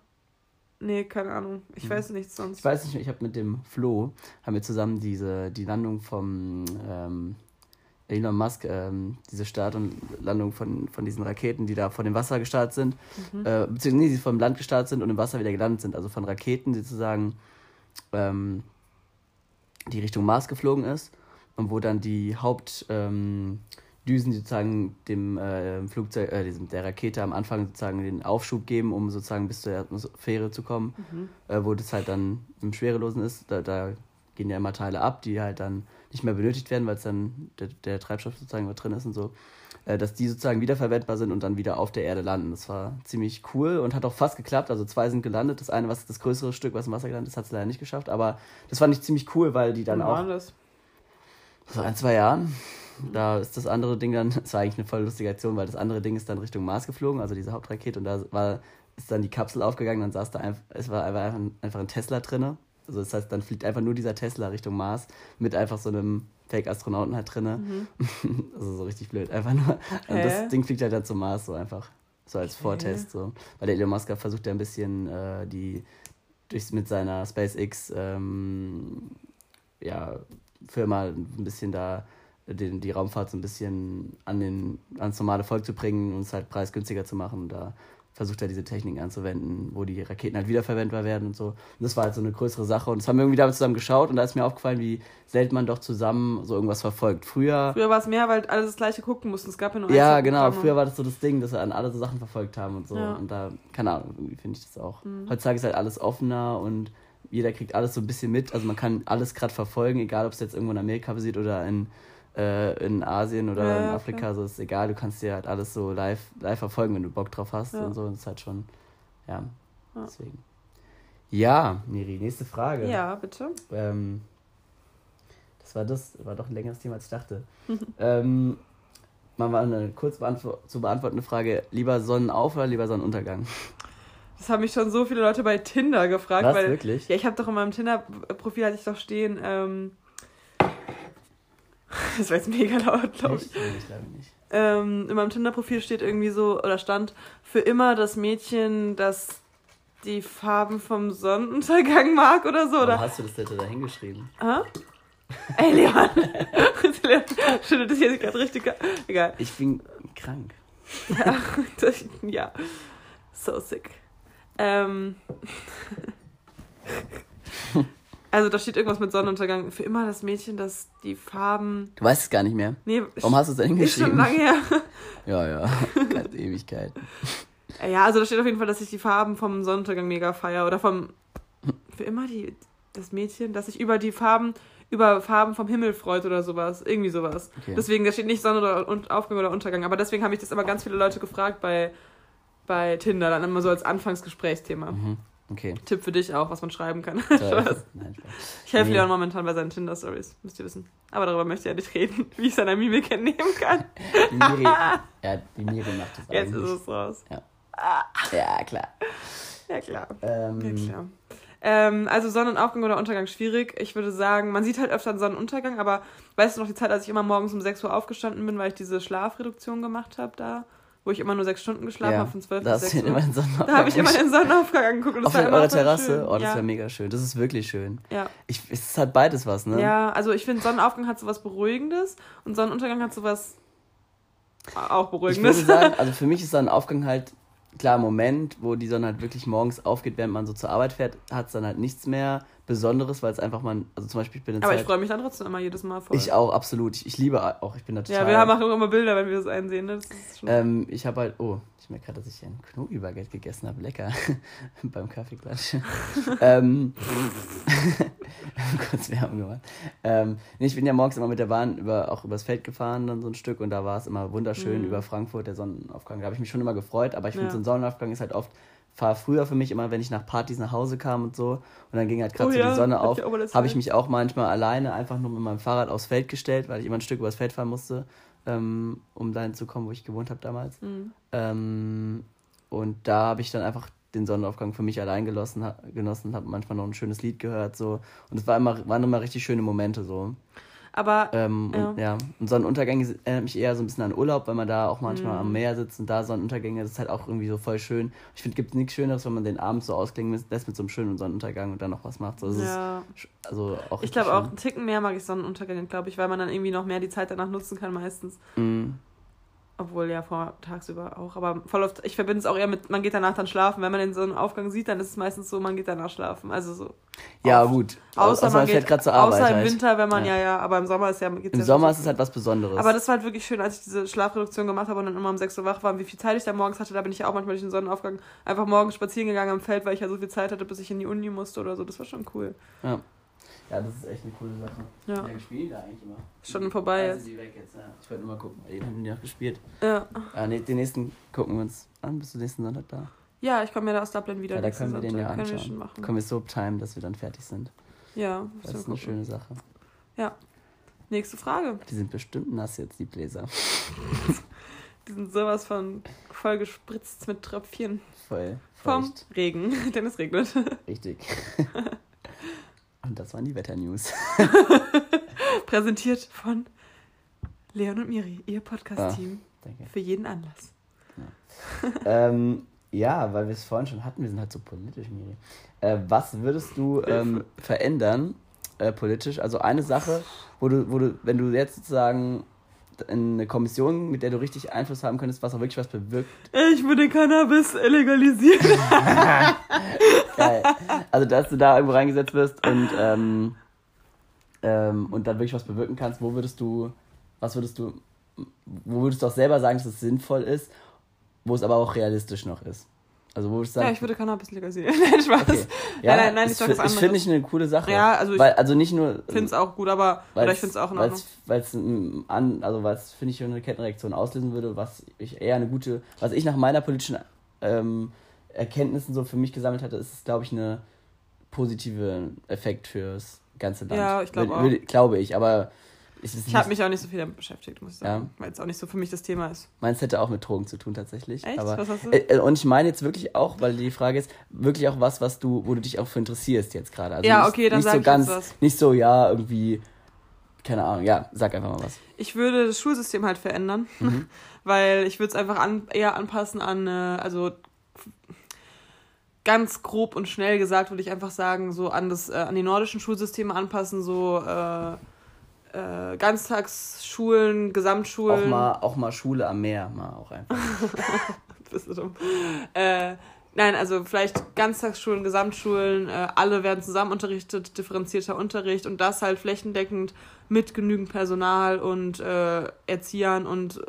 Nee, keine Ahnung. Ich Mhm. weiß nichts sonst. Ich weiß nicht, ich habe mit dem Flo, haben wir zusammen diese, die Landung vom ähm, Elon Musk, ähm, diese Start und Landung von, von diesen Raketen, die da von dem Wasser gestartet sind, Mhm. äh, beziehungsweise nee, die vom Land gestartet sind und im Wasser wieder gelandet sind, also von Raketen, die sozusagen ähm, die Richtung Mars geflogen ist und wo dann die Haupt ähm, Düsen die sozusagen dem äh, Flugzeug, äh, diesem, der Rakete am Anfang sozusagen den Aufschub geben, um sozusagen bis zur Atmosphäre zu kommen Mhm. äh, wo das halt dann im Schwerelosen ist, da, da gehen ja immer Teile ab, die halt dann nicht mehr benötigt werden, weil es dann der, der Treibstoff sozusagen mit drin ist und so, äh, dass die sozusagen wiederverwendbar sind und dann wieder auf der Erde landen. Das war ziemlich cool und hat auch fast geklappt. Also zwei sind gelandet. Das eine, was das größere Stück, was im Wasser gelandet ist, hat es leider nicht geschafft. Aber das fand ich ziemlich cool, weil die dann Wann auch war das? vor ein, zwei Jahren. Da ist das andere Ding dann, [laughs] das war eigentlich eine voll lustige Aktion, weil das andere Ding ist dann Richtung Mars geflogen, also diese Hauptrakete, und da war, ist dann die Kapsel aufgegangen, dann saß da einfach, es war einfach ein, einfach ein Tesla drinne. Also das heißt, dann fliegt einfach nur dieser Tesla Richtung Mars mit einfach so einem Fake-Astronauten halt drinne. Mhm. [laughs] Also so richtig blöd. Einfach nur. Und Hä? das Ding fliegt halt dann zum Mars, so einfach. So als Okay. Vortest. So. Weil der Elon Musk versucht ja ein bisschen äh, die durchs mit seiner SpaceX ähm, ja, Firma ein bisschen da den, die Raumfahrt so ein bisschen an den, ans normale Volk zu bringen und es halt preisgünstiger zu machen. Da versucht er diese Techniken anzuwenden, wo die Raketen halt wiederverwendbar werden und so. Und das war halt so eine größere Sache. Und das haben wir irgendwie damit zusammen geschaut und da ist mir aufgefallen, wie selten man doch zusammen so irgendwas verfolgt. Früher. Früher war es mehr, weil alle das gleiche gucken mussten. Es gab ja nur Ja, genau. Programme. Früher war das so das Ding, dass wir an alle so Sachen verfolgt haben und so. Ja. Und da, keine Ahnung, irgendwie finde ich das auch. Mhm. Heutzutage ist halt alles offener und jeder kriegt alles so ein bisschen mit. Also man kann alles gerade verfolgen, egal ob es jetzt irgendwo in Amerika passiert oder in, äh, in Asien oder Ja, in Afrika. klar. So ist egal, du kannst dir halt alles so live, live verfolgen, wenn du Bock drauf hast Ja. und so. Das ist halt schon, ja, Ja. deswegen. Ja, Miri, nächste Frage. Ja, bitte. Ähm, Das war das, war doch ein längeres Thema, als ich dachte. [laughs] ähm, mal war eine kurz zu beantwortende Frage: Lieber Sonnenauf- oder lieber Sonnenuntergang? Das haben mich schon so viele Leute bei Tinder gefragt. Was, weil, wirklich? Ja, ich habe doch in meinem Tinder-Profil hatte ich doch stehen, ähm, [laughs] das war jetzt mega laut, glaube ich. Nee, ich glaube nicht. Ähm, in meinem Tinder-Profil steht irgendwie so, oder stand, für immer das Mädchen, das die Farben vom Sonnenuntergang mag oder so, Warum oder? hast du das denn da hingeschrieben? Hä? Ey, Leon! [laughs] Leon schüttelt das jetzt gerade richtig. Egal. Ich bin krank. Ja, das, [laughs] ja. So sick. Ähm. Also da steht irgendwas mit Sonnenuntergang. Für immer das Mädchen, das die Farben. Du weißt es gar nicht mehr. Nee, Warum hast du es denn ist schon lange her. [laughs] Ja, ja. [laughs] Ganz Ewigkeit. Ja, also da steht auf jeden Fall, dass ich die Farben vom Sonnenuntergang mega feier. Oder vom. Für immer die, das Mädchen, das sich über die Farben, über Farben vom Himmel freut oder sowas. Irgendwie sowas. Okay. Deswegen, da steht nicht Sonne oder Un- Aufgang oder Untergang. Aber deswegen habe ich das immer ganz viele Leute gefragt bei, bei Tinder. Dann immer so als Anfangsgesprächsthema. Mhm. Okay. Tipp für dich auch, was man schreiben kann. [laughs] Spaß. Nein, Spaß. ich helfe Nee. Leon momentan bei seinen Tinder-Stories, müsst ihr wissen. Aber darüber möchte ich ja nicht reden, [laughs] wie ich seiner Mimik entnehmen kann. Die Miri, [laughs] ja, die Miri macht das Jetzt ist eigentlich. es raus. Ja, klar. Ja, klar. Ähm, Ja, klar. Ähm, also Sonnenaufgang oder Untergang schwierig. Ich würde sagen, man sieht halt öfter einen Sonnenuntergang, aber weißt du noch die Zeit, als ich immer morgens um 6 Uhr aufgestanden bin, weil ich diese Schlafreduktion gemacht habe da, wo ich immer nur 6 Stunden geschlafen ja, habe von 12 da bis hast 6 du immer Uhr. Da habe ich immer den Sonnenaufgang angeguckt und das Auf war eurer Terrasse? Schön. Oh, das ja. wäre mega schön. Das ist wirklich schön. ja. Ich, es ist halt beides was, ne? ja, also ich finde Sonnenaufgang hat so was Beruhigendes und Sonnenuntergang hat so was auch Ich Beruhigendes. würde sagen, [laughs] also für mich ist Sonnenaufgang halt, klar, Moment, wo die Sonne halt wirklich morgens aufgeht, während man so zur Arbeit fährt, hat es dann halt nichts mehr Besonderes, weil es einfach man, also zum Beispiel, ich bin in aber ich Zeit, freue mich dann trotzdem immer jedes Mal voll. ich auch, absolut. Ich, ich liebe auch, ich bin da total. ja, wir machen auch immer Bilder, wenn wir das einsehen. Ne? Das Ähm, ich habe halt, oh, ich merke gerade, dass ich ein Knobi-Baguette gegessen habe. Lecker. [laughs] Beim Kaffeeklatsch. [laughs] ähm, [laughs] kurz Werbung gemacht. Ähm, nee, ich bin ja morgens immer mit der Bahn über, auch übers Feld gefahren, dann so ein Stück, und da war es immer wunderschön Mhm. über Frankfurt, der Sonnenaufgang. Da habe ich mich schon immer gefreut, aber ich finde, Ja. so ein Sonnenaufgang ist halt oft, war früher für mich immer, wenn ich nach Partys nach Hause kam und so, und dann ging halt gerade Oh so ja, die Sonne auf, habe ich mich auch manchmal alleine einfach nur mit meinem Fahrrad aufs Feld gestellt, weil ich immer ein Stück übers Feld fahren musste, ähm, um dahin zu kommen, wo ich gewohnt habe damals. Mhm. Ähm, und da habe ich dann einfach den Sonnenaufgang für mich allein genossen, genossen habe manchmal noch ein schönes Lied gehört so und es war immer, waren immer richtig schöne Momente so. Aber Ähm, Ja. Und, ja. und Sonnenuntergänge erinnert mich eher so ein bisschen an Urlaub, wenn man da auch manchmal Mhm. am Meer sitzt und da Sonnenuntergänge, das ist halt auch irgendwie so voll schön. Ich finde, es gibt nichts Schöneres, wenn man den Abend so ausklingen lässt mit so einem schönen Sonnenuntergang und dann noch was macht. So, ja. ist, also auch Ich glaube auch, einen Ticken mehr mag ich Sonnenuntergänge, glaube ich, weil man dann irgendwie noch mehr die Zeit danach nutzen kann meistens. Mhm. Obwohl ja vor tagsüber auch. Aber voll oft, ich verbinde es auch eher mit, man geht danach dann schlafen. Wenn man den Sonnenaufgang sieht, dann ist es meistens so, man geht danach schlafen. Also so. Ja, oft. gut. Außer man fährt geht, gerade zur Arbeit. außer im halt. Winter, wenn man, ja, Ja. ja, aber im Sommer ist ja, Im ja Sommer so ist es halt was Besonderes. Aber das war halt wirklich schön, als ich diese Schlafreduktion gemacht habe und dann immer um 6 Uhr wach war wie viel Zeit ich da morgens hatte. Da bin ich ja auch manchmal durch den Sonnenaufgang einfach morgens spazieren gegangen am Feld, weil ich ja so viel Zeit hatte, bis ich in die Uni musste oder so. Das war schon cool. ja. Ja, das ist echt eine coole Sache. Ja. Lange spielen die da eigentlich immer? Schon vorbei Also jetzt. die weg jetzt, ja. Ich wollte nur mal gucken, weil eben haben die noch gespielt. Ja. Ah, nee, den nächsten gucken wir uns an. Bist du nächsten Sonntag da? Ja, ich komme ja da aus Dublin wieder. Ja, da können wir den ja Sonntag. Können wir anschauen. schon machen. Können wir so timen, dass wir dann fertig sind. Ja, Das ist wir eine gucken. schöne Sache. Nächste Frage. Die sind bestimmt nass jetzt, die Bläser. [laughs] Die sind sowas von voll gespritzt mit Tröpfchen Voll vom feucht. Regen, [laughs] denn es regnet. Richtig. [laughs] Und das waren die Wetternews. [laughs] Präsentiert von Leon und Miri, ihr Podcast-Team Danke. für jeden Anlass. ähm, ja, weil wir es vorhin schon hatten, wir sind halt so politisch, Miri. Äh, was würdest du ähm, verändern, äh, politisch? Also eine Sache, wo du, wo du, wenn du jetzt sozusagen eine Kommission, mit der du richtig Einfluss haben könntest, was auch wirklich was bewirkt. Ich würde Cannabis legalisieren. [laughs] [laughs] Geil. Also, dass du da irgendwo reingesetzt wirst und, ähm, ähm, und dann wirklich was bewirken kannst, wo würdest du, was würdest du, wo würdest du auch selber sagen, dass es sinnvoll ist, wo es aber auch realistisch noch ist? Also, wo du sagen, Ja, ich würde Cannabis legalisieren. [laughs] Nein, Spaß. Okay. Ja, nein, nein, nein, ich das sag fi- was Ich finde ich eine coole Sache. Ja, also ich weil, also nicht nur. finde es auch gut, aber weil oder ich finde es auch in Ordnung. Weil es an, also was finde ich eine Kettenreaktion auslösen würde, was ich eher eine gute, was ich nach meiner politischen ähm, Erkenntnissen so für mich gesammelt hatte, ist es glaube ich eine positive Effekt fürs ganze Land. Ja, ich glaube auch. würde- Glaube ich, aber Ich habe nicht, mich auch nicht so viel damit beschäftigt, muss ich sagen. Weil es auch nicht so für mich das Thema ist. meins hätte auch mit Drogen zu tun tatsächlich. Echt? Aber, Was hast du? Äh, äh, und ich meine jetzt wirklich auch, weil die Frage ist, wirklich auch was, was du, wo du dich auch für interessierst jetzt gerade. Also Ja, nicht, okay, dann nicht sag so ich ganz, was. nicht so, ja, irgendwie, keine Ahnung, ja, sag einfach mal was. Ich würde das Schulsystem halt verändern, Mhm. [laughs] weil ich würde es einfach an, eher anpassen an, äh, also ganz grob und schnell gesagt würde ich einfach sagen, so an das, äh, an die nordischen Schulsysteme anpassen, so äh, äh, Ganztagsschulen, Gesamtschulen. Auch mal, auch mal Schule am Meer, mal auch einfach. [laughs] Bist du dumm. Äh, nein, also vielleicht Ganztagsschulen, Gesamtschulen, äh, alle werden zusammen unterrichtet, differenzierter Unterricht und das halt flächendeckend mit genügend Personal und äh, Erziehern und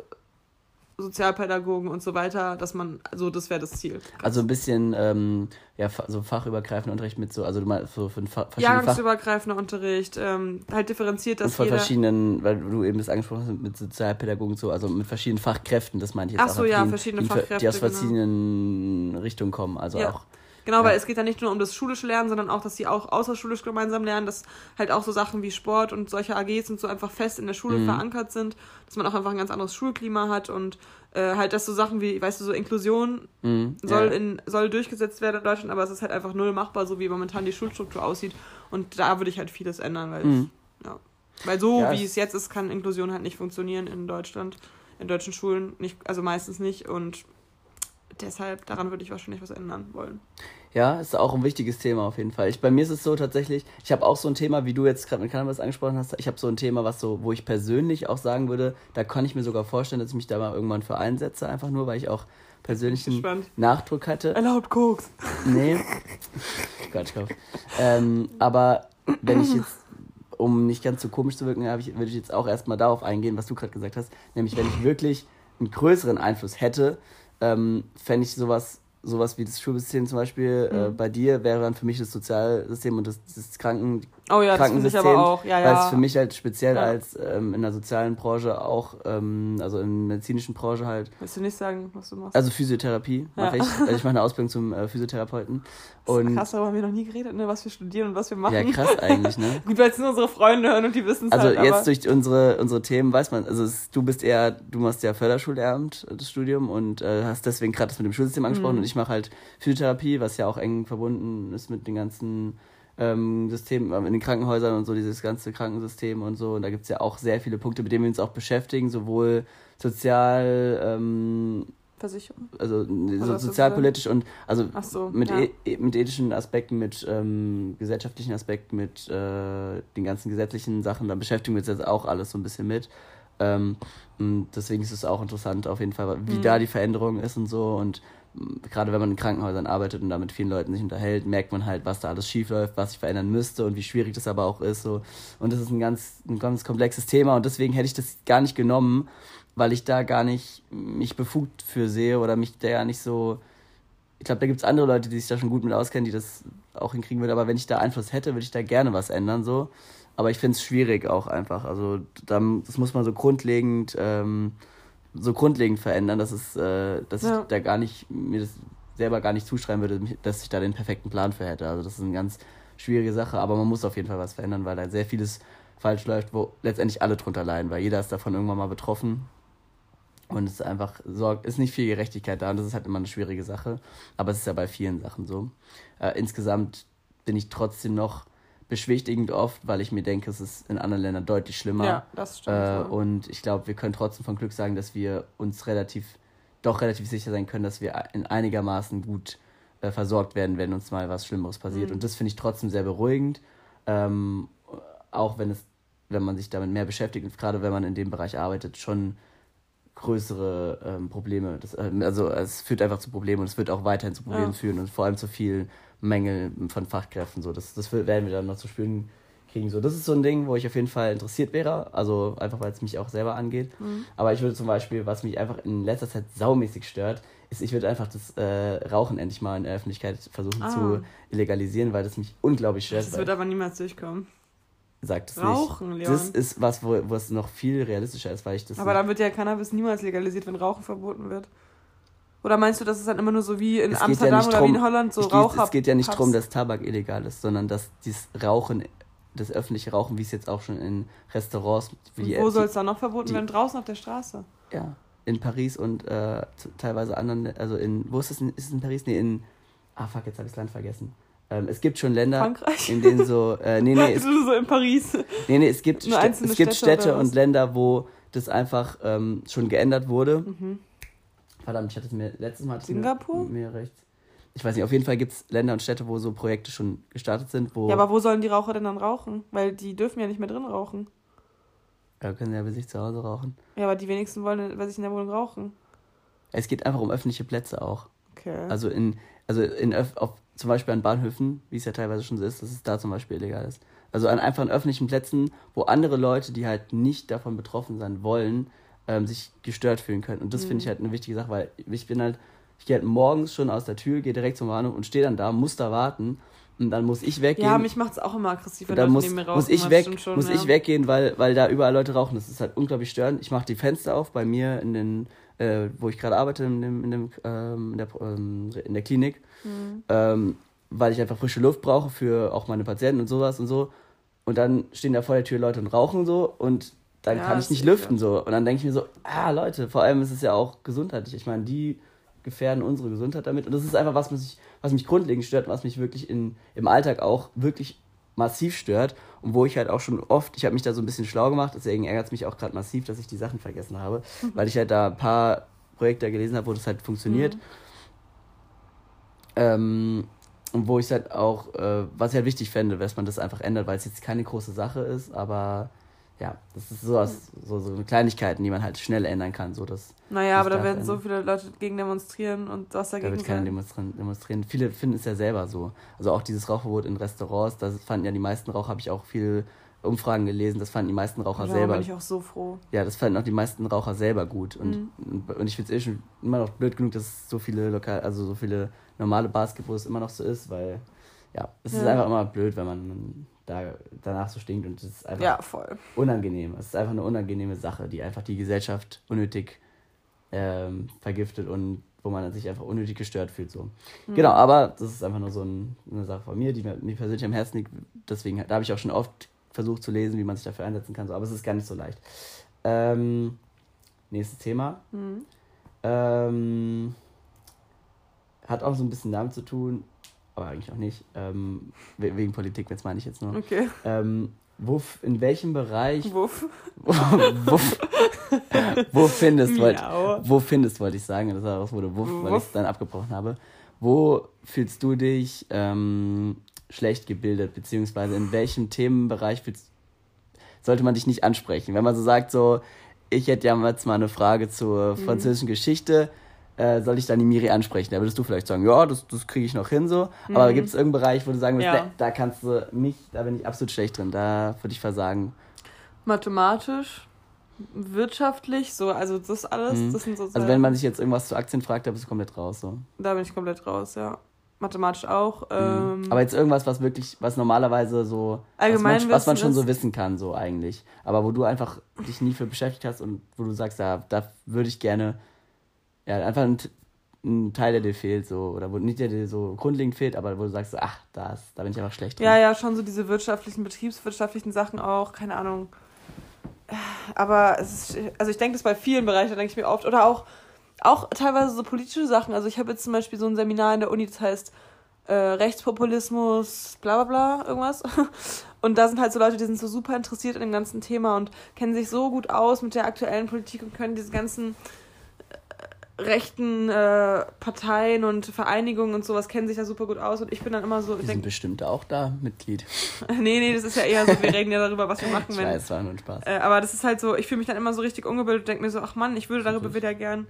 Sozialpädagogen und so weiter, dass man, also das wäre das Ziel. Also ein bisschen, ähm, ja, so fachübergreifender Unterricht mit so, also du meinst so für ein Fa verschiedene Fach Jahrgangsübergreifender Unterricht, ähm, halt differenziert, und dass von verschiedenen, weil du eben das angesprochen hast mit Sozialpädagogen so, also mit verschiedenen Fachkräften, das meinte ich jetzt Ach auch. so, die- ja, die- verschiedene die, Fachkräfte, Die aus genau. verschiedenen Richtungen kommen, also Ja. auch. Genau, Ja. weil es geht ja nicht nur um das schulische Lernen, sondern auch, dass sie auch außerschulisch gemeinsam lernen, dass halt auch so Sachen wie Sport und solche AGs und so einfach fest in der Schule Mhm. verankert sind, dass man auch einfach ein ganz anderes Schulklima hat und äh, halt, dass so Sachen wie, weißt du, so Inklusion Mhm, soll, ja. in, soll durchgesetzt werden in Deutschland, aber es ist halt einfach null machbar, so wie momentan die Schulstruktur aussieht. Und da würde ich halt vieles ändern, weil, Mhm. ja. weil so Ja, wie es- es jetzt ist, kann Inklusion halt nicht funktionieren in Deutschland, in deutschen Schulen, nicht, also meistens nicht und deshalb, daran würde ich wahrscheinlich was ändern wollen. Ja, ist auch ein wichtiges Thema auf jeden Fall. Ich, bei mir ist es so tatsächlich, ich habe auch so ein Thema, wie du jetzt gerade mit Cannabis angesprochen hast, ich habe so ein Thema, was so, wo ich persönlich auch sagen würde, da kann ich mir sogar vorstellen, dass ich mich da mal irgendwann für einsetze, einfach nur, weil ich auch persönlich einen Gespannt. Nachdruck hatte. Erlaubt Koks. Nee. [laughs] Quatschkopf. Ähm, aber wenn ich jetzt, um nicht ganz so komisch zu wirken, ich, würde ich jetzt auch erstmal darauf eingehen, was du gerade gesagt hast. Nämlich, wenn ich wirklich einen größeren Einfluss hätte, ähm, fände ich sowas, sowas wie das Schulsystem zum Beispiel äh, Mhm. bei dir, wäre dann für mich das Sozialsystem und das, das Kranken, Oh ja, das finde ich aber auch. Ja, weil ja. es für mich halt speziell Ja. als ähm, in der sozialen Branche auch, ähm, also in der medizinischen Branche halt, Willst du nicht sagen, was du machst? also Physiotherapie mache Ja. ich. Also ich mache eine [laughs] Ausbildung zum äh, Physiotherapeuten. Und Krass, darüber haben wir noch nie geredet, ne, was wir studieren und was wir machen. ja, krass eigentlich, ne? [laughs] Gut, weil es nur unsere Freunde hören und die wissen es Also halt, aber jetzt durch unsere, unsere Themen weiß man, also es, du bist eher, du machst ja Förderschullehramt, äh, das Studium und äh, hast deswegen gerade das mit dem Schulsystem angesprochen Mhm. und ich mache halt Physiotherapie, was ja auch eng verbunden ist mit den ganzen ähm, Systemen, äh, in den Krankenhäusern und so, dieses ganze Krankensystem und so. Und da gibt's ja auch sehr viele Punkte, mit denen wir uns auch beschäftigen, sowohl sozial, ähm, Versicherung. also so, sozialpolitisch und also so. mit, ja. e e- mit ethischen Aspekten, mit ähm, gesellschaftlichen Aspekten, mit äh, den ganzen gesetzlichen Sachen, da beschäftigen wir uns jetzt auch alles so ein bisschen mit. Ähm, und deswegen ist es auch interessant auf jeden Fall, wie Mhm. da die Veränderung ist und so. Und gerade wenn man in Krankenhäusern arbeitet und da mit vielen Leuten sich unterhält, merkt man halt, was da alles schief läuft, was sich verändern müsste und wie schwierig das aber auch ist. So. Und das ist ein ganz, ein ganz komplexes Thema und deswegen hätte ich das gar nicht genommen, weil ich da gar nicht mich befugt für sehe oder mich da ja nicht so. Ich glaube, da gibt es andere Leute, die sich da schon gut mit auskennen, die das auch hinkriegen würden. Aber wenn ich da Einfluss hätte, würde ich da gerne was ändern. so. Aber ich finde es schwierig auch einfach. Also da, das muss man so grundlegend, ähm, so grundlegend verändern, dass es, äh, dass Ja. ich da gar nicht mir das selber gar nicht zuschreiben würde, dass ich da den perfekten Plan für hätte. Also das ist eine ganz schwierige Sache, aber man muss auf jeden Fall was verändern, weil da sehr vieles falsch läuft, wo letztendlich alle drunter leiden, weil jeder ist davon irgendwann mal betroffen. Und es ist einfach, sorgt, ist nicht viel Gerechtigkeit da und das ist halt immer eine schwierige Sache. Aber es ist ja bei vielen Sachen so. Äh, insgesamt bin ich trotzdem noch beschwichtigend oft, weil ich mir denke, es ist in anderen Ländern deutlich schlimmer. Ja, das stimmt. Äh, wohl. und ich glaube, wir können trotzdem von Glück sagen, dass wir uns relativ, doch relativ sicher sein können, dass wir in einigermaßen gut äh, versorgt werden, wenn uns mal was Schlimmeres passiert. Mhm. Und das finde ich trotzdem sehr beruhigend. Ähm, auch wenn es, wenn man sich damit mehr beschäftigt und gerade wenn man in dem Bereich arbeitet, schon größere ähm, Probleme. Das, ähm, also es führt einfach zu Problemen und es wird auch weiterhin zu Problemen Ja. führen und vor allem zu viel Mängel von Fachkräften. So. Das, das werden wir dann noch zu spüren kriegen. So. Das ist so ein Ding, wo ich auf jeden Fall interessiert wäre. Also einfach, weil es mich auch selber angeht. Mhm. Aber ich würde zum Beispiel, was mich einfach in letzter Zeit saumäßig stört, ist, ich würde einfach das äh, Rauchen endlich mal in der Öffentlichkeit versuchen Ah. zu illegalisieren, weil das mich unglaublich stört. das wird aber niemals durchkommen. sagt es Rauchen, nicht. Leon. Das ist was, wo, wo es noch viel realistischer ist, weil ich das. Aber dann wird ja Cannabis niemals legalisiert, wenn Rauchen verboten wird. Oder meinst du, dass es dann immer nur so wie in Es ja Amsterdam nicht oder drum- wie in Holland so Raucher... es geht ja nicht darum, dass Tabak illegal ist, sondern dass dieses Rauchen das öffentliche Rauchen, wie es jetzt auch schon in Restaurants. Wie wo soll es dann noch verboten werden? Draußen auf der Straße. Ja, in Paris und äh, teilweise anderen, also in, wo ist es, ist es in Paris? Nee, in, ah fuck, jetzt habe ich das Land vergessen. Ähm, es gibt schon Länder, Frankreich? in denen so, äh, nee, nee. [laughs] Es, so in Paris. Nee, nee, es gibt, St es gibt Städte, Städte und Länder, wo das einfach ähm, schon geändert wurde. Mhm. Verdammt, ich hatte es mir letztes Mal. Singapur? Mir, mir rechts. Ich weiß nicht, auf jeden Fall gibt es Länder und Städte, wo so Projekte schon gestartet sind. Wo ja, aber wo sollen die Raucher denn dann rauchen? Weil die dürfen ja nicht mehr drin rauchen. Ja, können ja bei sich zu Hause rauchen. Ja, aber die wenigsten wollen bei sich in der Wohnung rauchen. Es geht einfach um öffentliche Plätze auch. Okay. Also in, also in auf, zum Beispiel an Bahnhöfen, wie es ja teilweise schon so ist, dass es da zum Beispiel illegal ist. Also an einfach an öffentlichen Plätzen, wo andere Leute, die halt nicht davon betroffen sein wollen, ähm, sich gestört fühlen können. Und das mhm. finde ich halt eine wichtige Sache, weil ich bin halt, ich gehe halt morgens schon aus der Tür, gehe direkt zum Bahnhof und stehe dann da, muss da warten. Und dann muss ich weggehen. Ja, mich macht es auch immer aggressiv, wenn Leute muss, neben mir rauchen. Muss ich, weg, schon, muss ja. ich weggehen, weil, weil da überall Leute rauchen. Das ist halt unglaublich störend. Ich mache die Fenster auf bei mir in den, äh, wo ich gerade arbeite, in, dem, in, dem, ähm, in, der, ähm, in der Klinik. Mhm. Ähm, weil ich einfach frische Luft brauche für auch meine Patienten und sowas und so. Und dann stehen da vor der Tür Leute und rauchen so und dann ja, kann ich nicht lüften so. Und dann denke ich mir so, ah Leute, vor allem ist es ja auch gesundheitlich. Ich meine, die gefährden unsere Gesundheit damit. Und das ist einfach was, was mich, was mich grundlegend stört, was mich wirklich in, im Alltag auch wirklich massiv stört und wo ich halt auch schon oft, ich habe mich da so ein bisschen schlau gemacht, deswegen ärgert es mich auch gerade massiv, dass ich die Sachen vergessen habe, mhm. weil ich halt da ein paar Projekte gelesen habe, wo das halt funktioniert. Mhm. Ähm, und wo ich halt auch, äh, was ich halt wichtig fände, dass man das einfach ändert, weil es jetzt keine große Sache ist, aber ja, das ist sowas, so, so Kleinigkeiten, die man halt schnell ändern kann. So dass naja, aber da werden ändern. so viele Leute gegen demonstrieren und was dagegen Da wird keiner demonstrieren, demonstrieren. Viele finden es ja selber so. Also auch dieses Rauchverbot in Restaurants, das fanden ja die meisten Raucher, habe ich auch viele Umfragen gelesen, das fanden die meisten Raucher ja, selber. Da bin ich auch so froh. Ja, das fanden auch die meisten Raucher selber gut. Und, mhm. und ich finde es eh schon immer noch blöd genug, dass es so viele lokal, also so viele normale Bars gibt, wo es immer noch so ist, weil ja, es ja. ist einfach immer blöd, wenn man da danach so stinkt und es ist einfach ja, unangenehm. Es ist einfach eine unangenehme Sache, die einfach die Gesellschaft unnötig ähm, vergiftet und wo man sich einfach unnötig gestört fühlt. So. Mhm. Genau, aber das ist einfach nur so ein, eine Sache von mir, die mir, mir persönlich am Herzen liegt. Deswegen, da habe ich auch schon oft versucht zu lesen, wie man sich dafür einsetzen kann. So. Aber es ist gar nicht so leicht. Ähm, nächstes Thema. Mhm. Ähm, hat auch so ein bisschen damit zu tun, aber eigentlich auch nicht, ähm, wegen Politik, jetzt meine ich jetzt nur. Okay. Ähm, wo, in welchem Bereich. Wuff. [laughs] Wuff. wo findest, wollt, wo findest, wollte ich sagen, das war wurde Wuff, weil ich es dann abgebrochen habe. Wo fühlst du dich ähm, schlecht gebildet, beziehungsweise in welchem Themenbereich fühlst, sollte man dich nicht ansprechen? Wenn man so sagt, so, ich hätte ja jetzt mal eine Frage zur mhm. französischen mhm. Geschichte, äh, soll ich dann die Miri ansprechen? Da würdest du vielleicht sagen, ja, das, das kriege ich noch hin so. Mhm. Aber gibt es irgendeinen Bereich, wo du sagen würdest, ja. da kannst du mich, da bin ich absolut schlecht drin, da würde ich versagen. Mathematisch, wirtschaftlich, so, also das alles, mhm. das sind so Also wenn man sich jetzt irgendwas zu Aktien fragt, da bist du komplett raus, so. Da bin ich komplett raus, ja. Mathematisch auch. Mhm. Ähm, Aber jetzt irgendwas, was wirklich, was normalerweise so, allgemein was man, was man schon so wissen kann, so eigentlich. Aber wo du einfach dich nie für beschäftigt hast und wo du sagst, da, da würde ich gerne ja, einfach ein, ein, Teil, der dir fehlt, so, oder wo nicht der dir so grundlegend fehlt, aber wo du sagst, ach, das, da bin ich einfach schlecht drin. Ja, ja, schon so diese wirtschaftlichen, betriebswirtschaftlichen Sachen auch, keine Ahnung. Aber es ist, also ich denke das bei vielen Bereichen, denke ich mir oft, oder auch, auch teilweise so politische Sachen. Also ich habe jetzt zum Beispiel so ein Seminar in der Uni, das heißt äh, Rechtspopulismus, bla bla bla, irgendwas. [laughs] Und da sind halt so Leute, die sind so super interessiert in dem ganzen Thema und kennen sich so gut aus mit der aktuellen Politik und können diese ganzen rechten äh, Parteien und Vereinigungen und sowas kennen sich da super gut aus und ich bin dann immer so. Die sind bestimmt auch da Mitglied. [laughs] nee, nee, das ist ja eher so, wir reden ja darüber, was wir [laughs] machen. Ich wenn, weiß, war nur Spaß. Äh, aber das ist halt so, ich fühle mich dann immer so richtig ungebildet und denke mir so, ach Mann, ich würde darüber wieder gern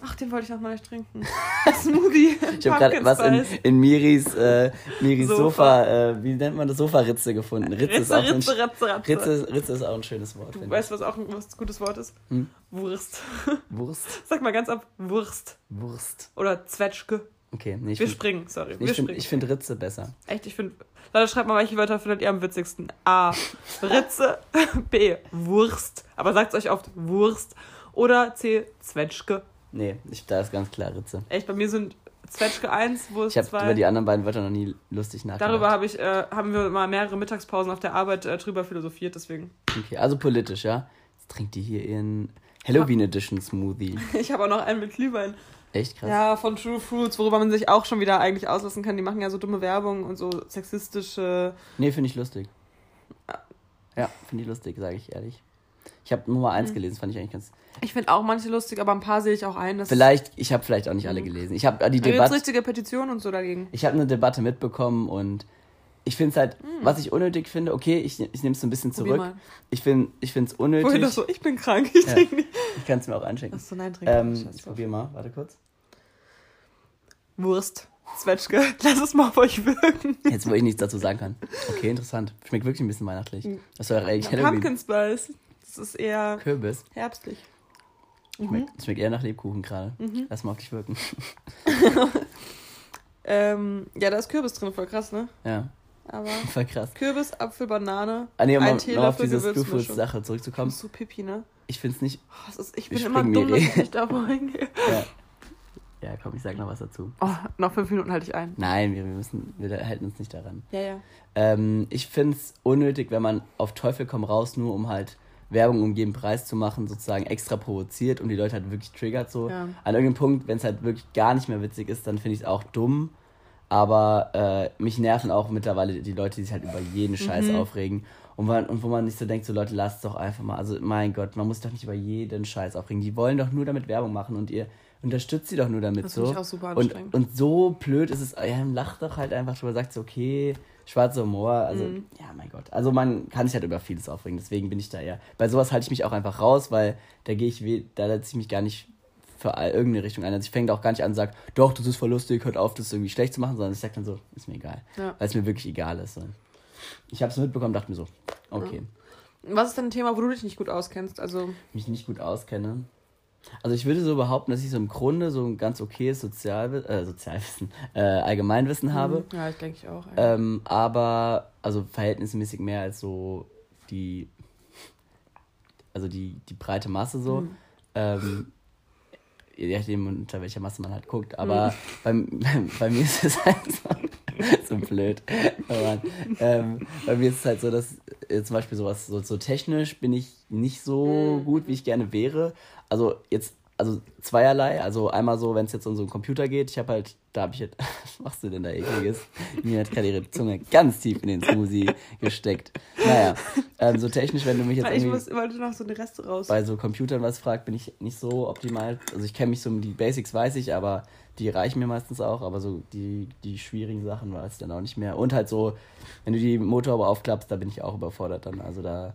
Ach, den wollte ich noch mal nicht trinken. [laughs] Smoothie. ich habe gerade was in, in Miris, äh, Miris Sofa, Sofa äh, wie nennt man das? Sofa-Ritze gefunden. Ritze, Ritze, ist auch Ritze, ein, Ritze, Ritze. Ritze, Ritze ist auch ein schönes Wort. Du weißt, was auch ein was gutes Wort ist? Hm? Wurst. Wurst? [laughs] Sag mal ganz ab, Wurst. Wurst. Oder Zwetschge. Okay, nee, ich Wir find, springen, sorry. Nee, ich finde find Ritze besser. Echt, ich finde. Leute, schreibt mal, welche Wörter findet ihr am witzigsten? A. [laughs] Ritze. B. Wurst. Aber sagt euch oft Wurst. Oder C. Zwetschge. Nee, ich, da ist ganz klar Ritze. Echt, bei mir sind Zwetschge 1, wo es Ich habe zwei. über die anderen beiden Wörter noch nie lustig nachgedacht. Darüber habe ich, äh, haben wir mal mehrere Mittagspausen auf der Arbeit äh, drüber philosophiert, deswegen. Okay, also politisch, ja. Jetzt trinkt die hier ihren Halloween Edition Smoothie. [laughs] Ich habe auch noch einen mit Glühwein. Echt krass. Ja, von True Fruits, worüber man sich auch schon wieder eigentlich auslassen kann. Die machen ja so dumme Werbung und so sexistische. Nee, finde ich lustig. Ja, finde ich lustig, sage ich ehrlich. Ich habe Nummer Mhm. 1 gelesen, fand ich eigentlich ganz. Ich finde auch manche lustig, aber ein paar sehe ich auch ein. Dass Vielleicht, ich habe vielleicht auch nicht alle gelesen. Ich habe die Da gibt Debatte. richtige Petitionen und so dagegen. Ich habe eine Debatte mitbekommen und ich finde es halt, was ich unnötig finde, okay, ich, ich nehme es so ein bisschen. Probier zurück. mal. Ich finde es Wohin unnötig. das so? Ich bin krank, ich Ja. trinke nicht. Ich kann es mir auch einschenken. Achso, nein, trinke Ähm, ich Scheiß drauf. probiere mal, warte kurz. Wurst. Zwetschge. [laughs] Lass es mal auf euch wirken. Jetzt, wo ich nichts dazu sagen kann. Okay, interessant. Schmeckt wirklich ein bisschen weihnachtlich. Hm. Das war eigentlich Halloween. Pumpkin Spice. Das ist eher Kürbis. herbstlich. Schmeckt, schmeckt eher nach Lebkuchen gerade. Lass mal auf dich wirken. [laughs] Ähm, ja, da ist Kürbis drin, voll krass, ne? Ja, Aber [laughs] voll kraus. Kürbis, Apfel, Banane, Ah, nee, um ein noch auf Teelöffel diese Gewürzmischung. Screwfoods-Sache zurückzukommen. Du Pipi, ne? Ich finde es nicht. Oh, ist, ich bin immer dumm, dass Miri. ich nicht da vorhingehe. Ja. [laughs] ja, komm, ich sag noch was dazu. Oh, noch fünf Minuten halte ich ein. Nein, wir, wir müssen, wir halten uns nicht daran. Ja, ja. Ähm, ich finde es unnötig, wenn man auf Teufel komm raus, nur um halt Werbung um jeden Preis zu machen, sozusagen extra provoziert und die Leute halt wirklich triggert so. Ja. An irgendeinem Punkt, wenn es halt wirklich gar nicht mehr witzig ist, dann finde ich es auch dumm. Aber äh, mich nerven auch mittlerweile die Leute, die sich halt über jeden Scheiß Mhm. aufregen. Und, man, und wo man nicht so denkt, so Leute, lasst doch einfach mal. Also mein Gott, man muss doch nicht über jeden Scheiß aufregen. Die wollen doch nur damit Werbung machen und ihr unterstützt sie doch nur damit Das so. ich auch super und, und so blöd ist es, ja, lacht doch halt einfach drüber, sagt so, okay, schwarzer Humor, also, Mhm. ja, mein Gott. Also man kann sich halt über vieles aufregen, deswegen bin ich da eher. Bei sowas halte ich mich auch einfach raus, weil da gehe ich, da setze ich mich gar nicht für irgendeine Richtung ein. Also ich fange da auch gar nicht an und sage, doch, das ist voll lustig, hört auf, das irgendwie schlecht zu machen, sondern ich sage dann so, ist mir egal. Ja. Weil es mir wirklich egal ist. Ich habe es mitbekommen, dachte mir so, okay. Was ist denn ein Thema, wo du dich nicht gut auskennst? Also, mich nicht gut auskenne. Also ich würde so behaupten, dass ich so im Grunde so ein ganz okayes Sozial äh, Sozialwissen, äh, Allgemeinwissen habe. ja, ich denke ich auch. Ähm, aber also verhältnismäßig mehr als so die, also die, die breite Masse so. Mhm. Ähm, je nachdem, unter welcher Masse man halt guckt. Aber bei, bei mir ist es halt so, [laughs] so blöd. Oh Mann. ähm, bei mir ist es halt so, dass äh, zum Beispiel sowas, so, so technisch bin ich nicht so gut, wie ich gerne wäre. Also jetzt, also zweierlei. Also einmal so, wenn es jetzt um so einen Computer geht, ich habe halt, da habe ich jetzt, [laughs] was machst du denn da ekliges? Mir hat gerade ihre Zunge ganz tief in den Smoothie gesteckt. Naja, ähm, so technisch, wenn du mich jetzt ich irgendwie muss, wollte noch so eine Reste raus. bei so Computern was fragt, bin ich nicht so optimal. Also ich kenne mich so um die Basics, weiß ich, aber die reichen mir meistens auch. Aber so die, die schwierigen Sachen weiß ich dann auch nicht mehr. Und halt so, wenn du die Motorhaube aufklappst, da bin ich auch überfordert dann. Also da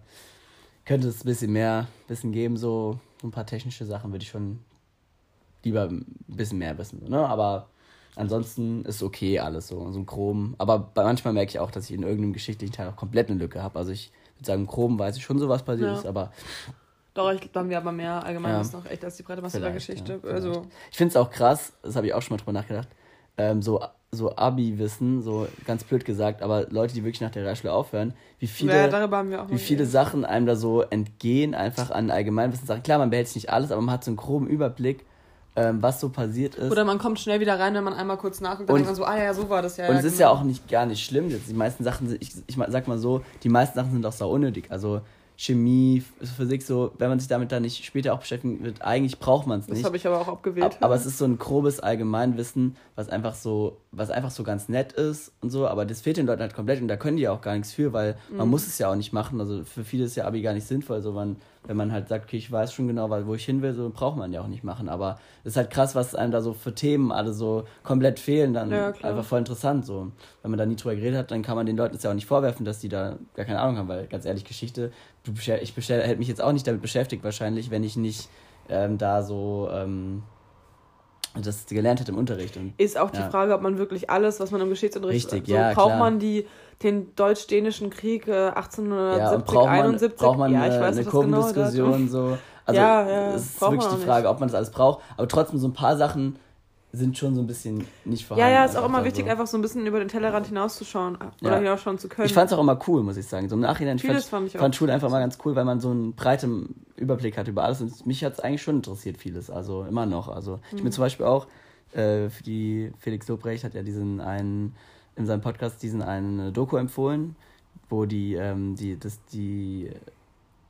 könnte es ein bisschen mehr Wissen geben. So, so ein paar technische Sachen würde ich schon lieber ein bisschen mehr wissen. Ne? Aber ansonsten ist okay alles so, so ein Chrom. Aber bei, manchmal merke ich auch, dass ich in irgendeinem geschichtlichen Teil auch komplett eine Lücke habe. Also ich würde sagen, Chrom weiß ich schon so, was passiert Ja. ist, aber Doch, ich glaube, dann wir aber mehr allgemein Ja. ist noch echt als die breite Masse der Geschichte. ja, also, Ich finde es auch krass, das habe ich auch schon mal drüber nachgedacht, ähm, so, so Abi-Wissen, so ganz blöd gesagt, aber Leute, die wirklich nach der Realschule aufhören, wie viele, ja, wie viele. Sachen einem da so entgehen, einfach an Allgemeinwissenssachen. Klar, man behält sich nicht alles, aber man hat so einen groben Überblick, ähm, was so passiert ist. Oder man kommt schnell wieder rein, wenn man einmal kurz nachguckt, dann Und- denkt man so, ah ja, so war das ja. Und ja, es ist genau. ja auch nicht gar nicht schlimm. Jetzt die meisten Sachen sind, ich, ich sag mal so, die meisten Sachen sind auch sau unnötig. Also Chemie, Physik, so, wenn man sich damit dann nicht später auch beschäftigen wird, eigentlich braucht man es Das nicht. habe ich aber auch abgewählt. Ab- Aber es ist so ein grobes Allgemeinwissen, was einfach so, was einfach so ganz nett ist und so, aber das fehlt den Leuten halt komplett und da können die ja auch gar nichts für, weil man muss es ja auch nicht machen. Also für viele ist ja Abi gar nicht sinnvoll. So man, wenn man halt sagt, okay, ich weiß schon genau, wo ich hin will, so braucht man ja auch nicht machen. Aber es ist halt krass, was einem da so für Themen alle so komplett fehlen, dann Ja, einfach voll interessant. So. Wenn man da nie drüber geredet hat, dann kann man den Leuten es ja auch nicht vorwerfen, dass die da gar keine Ahnung haben, weil ganz ehrlich, Geschichte, ich hätte mich jetzt auch nicht damit beschäftigt, wahrscheinlich, wenn ich nicht ähm, da so ähm, das gelernt hätte im Unterricht. Und ist auch die Ja. Frage, ob man wirklich alles, was man im Geschichtsunterricht Richtig, so ja, braucht klar. man die den deutsch-dänischen Krieg äh, ja, 1870, und braucht man, 71. braucht man ja, ich eine, weiß eine nicht, was genau Kurvendiskussion so. [laughs] Also Ja, ja, es ist wirklich die nicht. Frage, ob man das alles braucht. Aber trotzdem so ein paar Sachen sind schon so ein bisschen nicht vorhanden. Ja, ja, ist auch immer wichtig, so. einfach so ein bisschen über den Tellerrand hinauszuschauen äh, oder Ja. hinausschauen zu können. Ich fand es auch immer cool, muss ich sagen. So im Nachhinein ich Vieles fand, fand ich fand Schule einfach mal ganz cool, weil man so einen breiten Überblick hat über alles. Und mich hat es eigentlich schon interessiert, vieles. Also immer noch. Also ich Mhm. bin zum Beispiel auch, äh, für die Felix Lobrecht hat ja diesen einen, in seinem Podcast diesen einen Doku empfohlen, wo die, ähm, die, das, die,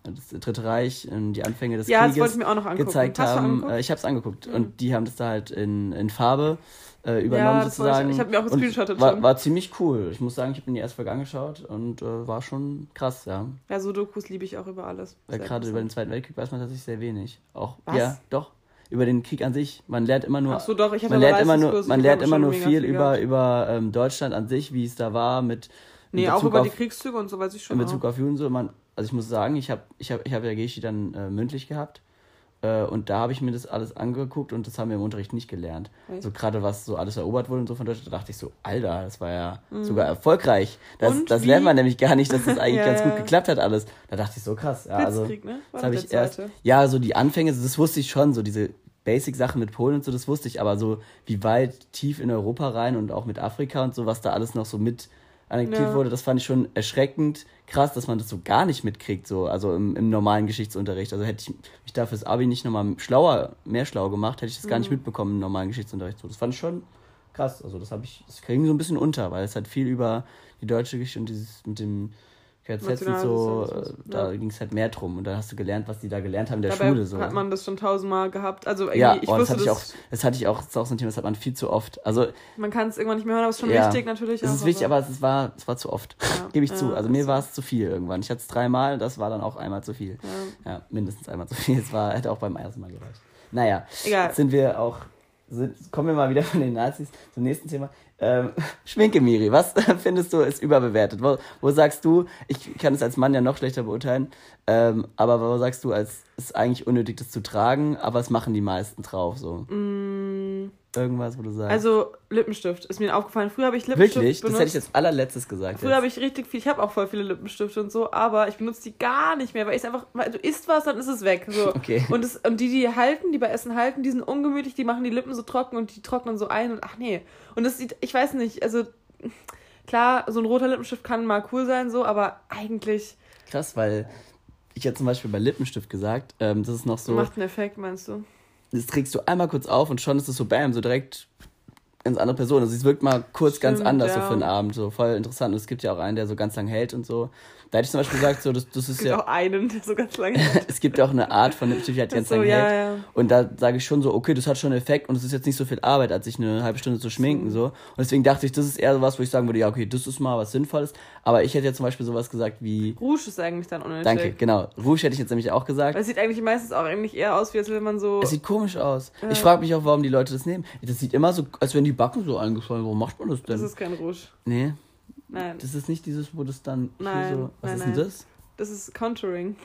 das Dritte Reich, ähm, die Anfänge des Ja, das Krieges gezeigt Hast haben. Äh, ich habe es angeguckt Mhm. und die haben das da halt in, in Farbe äh, übernommen Ja, das wollte ich- sozusagen. ich hab mir auch Und gescreenshottet war, war ziemlich cool. Ich muss sagen, ich habe mir die erst Folge angeschaut und äh, war schon krass, ja. Ja, so Dokus liebe ich auch über alles. Weil gerade über den. Zweiten Weltkrieg weiß man tatsächlich sehr wenig. Auch Was? ja, doch. Über den Krieg an sich. Man lernt immer nur. Ach so, doch, ich man lernt immer nur, man lernt immer nur viel über, über ähm, Deutschland an sich, wie es da war mit. Nee, auch über auf, die Kriegszüge und so weiß ich schon. In Bezug auch. auf Juden so. Man, also ich muss sagen, ich habe ich hab, ich hab ja Geschi dann äh, mündlich gehabt. Äh, und da habe ich mir das alles angeguckt und das haben wir im Unterricht nicht gelernt. Echt? So gerade was so alles erobert wurde und so von Deutschland, da dachte ich so, Alter, das war ja sogar erfolgreich. Das, Mhm. Und das wie- lernt man nämlich gar nicht, dass das eigentlich [laughs] Ja, ganz gut geklappt hat alles. Da dachte ich so krass. Ja, also, Blitzkrieg, ne? War das habe der ich erst. Ja, so die Anfänge, das wusste ich schon, so diese Basic-Sachen mit Polen und so, das wusste ich, aber so wie weit tief in Europa rein und auch mit Afrika und so, was da alles noch so mit annektiert Ja. wurde, das fand ich schon erschreckend krass, dass man das so gar nicht mitkriegt, so, also im, im normalen Geschichtsunterricht. Also hätte ich mich da fürs Abi nicht nochmal schlauer, mehr schlau gemacht, hätte ich das gar nicht Mhm. mitbekommen im normalen Geschichtsunterricht. So, das fand ich schon krass. Also das habe ich, das ging so ein bisschen unter, weil es halt viel über die deutsche Geschichte und dieses mit dem KZ und so, Nationalsozialismus, äh, da ja. ging es halt mehr drum. Und dann hast du gelernt, was die da gelernt haben in der Dabei Schule. So. hat man das schon tausendmal gehabt. Also irgendwie, ja, ich oh, das wusste hatte ich auch, das, das hatte ich auch, das ist auch so ein Thema, das hat man viel zu oft. Also man kann es irgendwann nicht mehr hören, aber es ist schon Ja. wichtig natürlich. es auch, ist wichtig, aber es war, es war zu oft. Ja, [laughs] Gebe ich zu. Also mir so. war es zu viel irgendwann. Ich hatte es dreimal, das war dann auch einmal zu viel. Ja. Ja, mindestens einmal zu viel. Es war, hätte auch beim ersten Mal gereicht. Naja, Egal. jetzt sind wir auch, sind, kommen wir mal wieder von den Nazis zum nächsten Thema. Ähm, [laughs] Schminke, Miri, was [laughs] findest du ist überbewertet? Wo, wo sagst du, ich kann es als Mann ja noch schlechter beurteilen, ähm, aber wo sagst du, als ist eigentlich unnötig, das zu tragen, aber es machen die meisten drauf so? Irgendwas, wo du sagst. Also Lippenstift ist mir aufgefallen. Früher habe ich Lippenstift Wirklich? Das benutzt. hätte ich als allerletztes gesagt. Früher jetzt. habe ich richtig viel, ich habe auch voll viele Lippenstifte und so, aber ich benutze die gar nicht mehr, weil ich einfach, weil du isst was, dann ist es weg. So. [laughs] Okay. Und, das, und die, die halten, die bei Essen halten, die sind ungemütlich, die machen die Lippen so trocken und die trocknen so ein und ach nee. Und das sieht, ich weiß nicht, also klar, so ein roter Lippenstift kann mal cool sein, so, aber eigentlich Krass, weil ich hätte zum Beispiel bei Lippenstift gesagt, ähm, das ist noch so, macht einen Effekt, meinst du? Das trägst du einmal kurz auf und schon ist es so bam, so direkt ganz andere Person. Also es wirkt mal kurz ganz Stimmt, anders so ja. für einen Abend, so voll interessant. Und es gibt ja auch einen, der so ganz lang hält und so. Da hätte ich zum Beispiel gesagt, so, das, das Es ist gibt ja, auch einen, der so ganz lange [laughs] es gibt ja auch eine Art von Lippenstift, die ganz so, lang ja, hält. ja. Und da sage ich schon so, okay, das hat schon einen Effekt und es ist jetzt nicht so viel Arbeit, als sich eine halbe Stunde zu schminken. so. Und deswegen dachte ich, das ist eher sowas, wo ich sagen würde, ja, okay, das ist mal was Sinnvolles. Aber ich hätte jetzt zum Beispiel sowas gesagt wie, Rouge ist eigentlich dann unnötig. danke, genau, Rouge hätte ich jetzt nämlich auch gesagt. Es sieht eigentlich meistens auch eigentlich eher aus, wie als wenn man so. Es sieht komisch aus. Ich frage mich auch, warum die Leute das nehmen. Das sieht immer so, als wenn die Backen so eingefallen. Warum macht man das denn? Das ist kein Rouge. nee, Nein. das ist nicht dieses, wo das dann Nein, so. Was nein, ist denn nein. das? Das ist Contouring.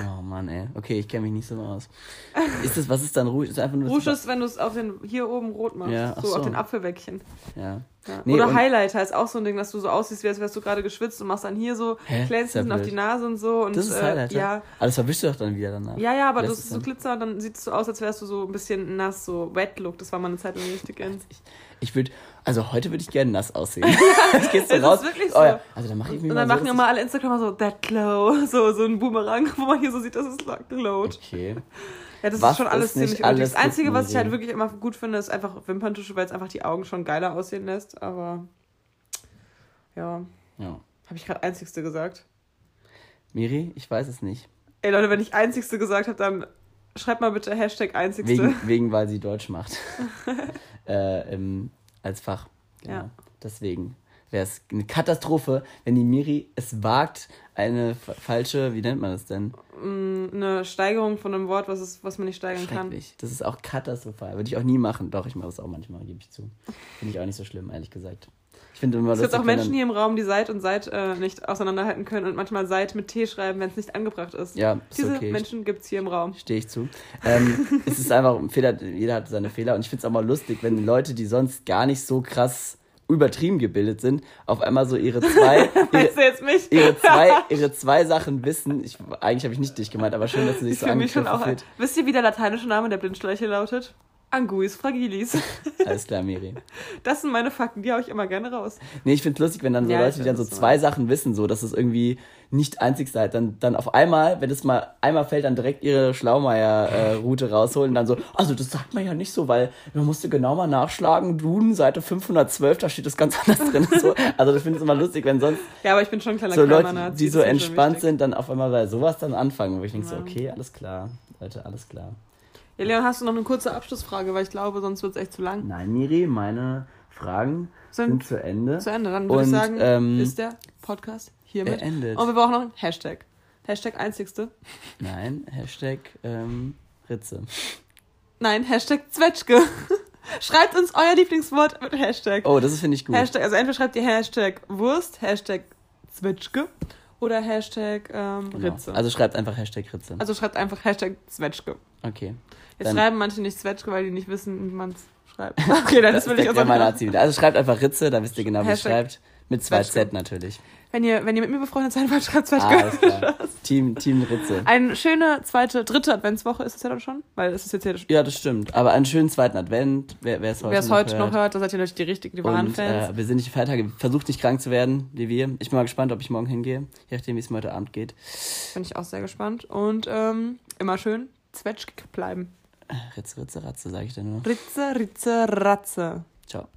Oh Mann, ey. Okay, ich kenne mich nicht so aus. [laughs] Ist das, was ist dann Rouge? Ist einfach nur. Rouge ist, wenn du es auf den hier oben rot machst. Ja, so, so. auf den Apfelbäckchen. Ja. Ja. Nee, Oder Highlighter ist auch so ein Ding, dass du so aussiehst, als wärst du gerade geschwitzt und machst dann hier so Hä? Glänzen Ist ja auf die Nase und so. Und, Das ist äh, Highlighter. Ja, Aber das verwischst du doch dann wieder danach. ja, ja, aber Lässt das ist so Glitzer und dann sieht es so aus, als wärst du so ein bisschen nass, so Wet-Look. Das war mal eine Zeit lang richtig in. Ich, ich würde, also heute würde ich gerne nass aussehen. [laughs] [laughs] ich gehst du ist raus. wirklich Oh, so. ja. Also dann mache ich mich Und mal dann so, machen dass immer alle Instagramer so, that glow, [laughs] so, so ein Boomerang, wo man hier so sieht, dass es glowt. Okay. Ja, das Was ist schon alles es nicht ziemlich alles Das Einzige, was ich halt wirklich immer gut finde, ist einfach Wimperntusche, weil es einfach die Augen schon geiler aussehen lässt. Aber ja, Ja. habe ich gerade Einzigste gesagt. Miri, ich weiß es nicht. Ey Leute, wenn ich Einzigste gesagt habe, dann schreibt mal bitte Hashtag Einzigste. Wegen, wegen weil sie Deutsch macht. äh, im, als Fach. Genau. Ja. Deswegen wäre es eine Katastrophe, wenn die Miri es wagt, eine fa- falsche, wie nennt man das denn? Mm, Eine Steigerung von einem Wort, was, ist, was man nicht steigern kann. Das ist auch katastrophal. Würde ich auch nie machen. Doch, ich mache das auch manchmal, gebe ich zu. Finde ich auch nicht so schlimm, ehrlich gesagt. Ich finde immer Es gibt auch Menschen hier im Raum, die Seit und Seit äh, nicht auseinanderhalten können und manchmal Seit mit T schreiben, wenn es nicht angebracht ist. Ja, ist Diese okay. Menschen gibt es hier im Raum. Stehe ich zu. Ähm, es ist einfach ein Fehler, jeder hat seine Fehler und ich finde es auch mal lustig, wenn Leute, die sonst gar nicht so krass übertrieben gebildet sind, auf einmal so ihre zwei, [laughs] ihre, ihre zwei, [laughs] ihre zwei Sachen wissen. Ich, eigentlich habe ich nicht dich gemeint, aber schön, dass du dich Ich so auch. fühlt. Wisst ihr, wie der lateinische Name der Blindschleiche lautet? Anguis fragilis. [laughs] Alles klar, Miri. Das sind meine Fakten, die hau ich immer gerne raus. Nee, ich find's lustig, wenn dann so Ja, Leute, die dann so so. zwei Sachen wissen, so, dass es irgendwie nicht einzig seid, dann, dann auf einmal, wenn es mal einmal fällt, dann direkt ihre Schlaumeier-Route rausholen und dann so, also das sagt man ja nicht so, weil man musste genau mal nachschlagen, Duden, Seite 512, da steht das ganz [laughs] anders drin. So. Also ich finde es immer lustig, wenn sonst Ja, aber ich bin schon ein kleiner so Leute, die so entspannt sind, dann auf einmal bei sowas dann anfangen, wo ich denke so, Ja. okay, alles klar, Leute, alles klar. Ja, Leon, hast du noch eine kurze Abschlussfrage, weil ich glaube, sonst wird es echt zu lang. Nein, Miri, meine Fragen Sind sind zu Ende. zu Ende. Dann würde ich sagen, ähm, ist der Podcast hiermit. beendet. Und wir brauchen noch einen Hashtag. Hashtag einzigste. Nein, Hashtag ähm, Ritze. Nein, Hashtag Zwetschge. [laughs] Schreibt uns euer Lieblingswort mit Hashtag. Oh, das finde ich gut. Hashtag, also entweder schreibt ihr Hashtag Wurst, Hashtag Zwetschge oder Hashtag ähm, Genau. Ritze. Also, Also schreibt einfach Hashtag Ritze. schreibt einfach Hashtag Zwetschge. okay. Jetzt schreiben manche nicht Zwetschge, weil die nicht wissen, wie man es schreibt. [laughs] Okay, dann das will ich der auch sagen. Nazi wieder. Also schreibt einfach Ritze, dann wisst ihr genau, wie es Hashtag schreibt. Mit zwei. Z natürlich. Wenn ihr, wenn ihr mit mir befreundet seid, wollt, Ah, Zwetschge. alles klar. [laughs] Team, Team Ritze. Eine schöne zweite, dritte Adventswoche ist es ja dann schon, weil es ist jetzt hier, Ja, das stimmt. Aber einen schönen zweiten Advent, wer es heute, es heute noch hört, da seid ihr natürlich die richtigen, die wahren Und Fans. äh, wir sind nicht Feiertage. Versucht nicht krank zu werden, wie wir. Ich bin mal gespannt, ob ich morgen hingehe. Je nachdem, wie es mir heute Abend geht. Bin ich auch sehr gespannt. Und ähm, immer schön zwetschgig bleiben. Ritze, Ritze, Ratze, sage ich dann nur. Ritze, Ritze, Ratze. Ciao.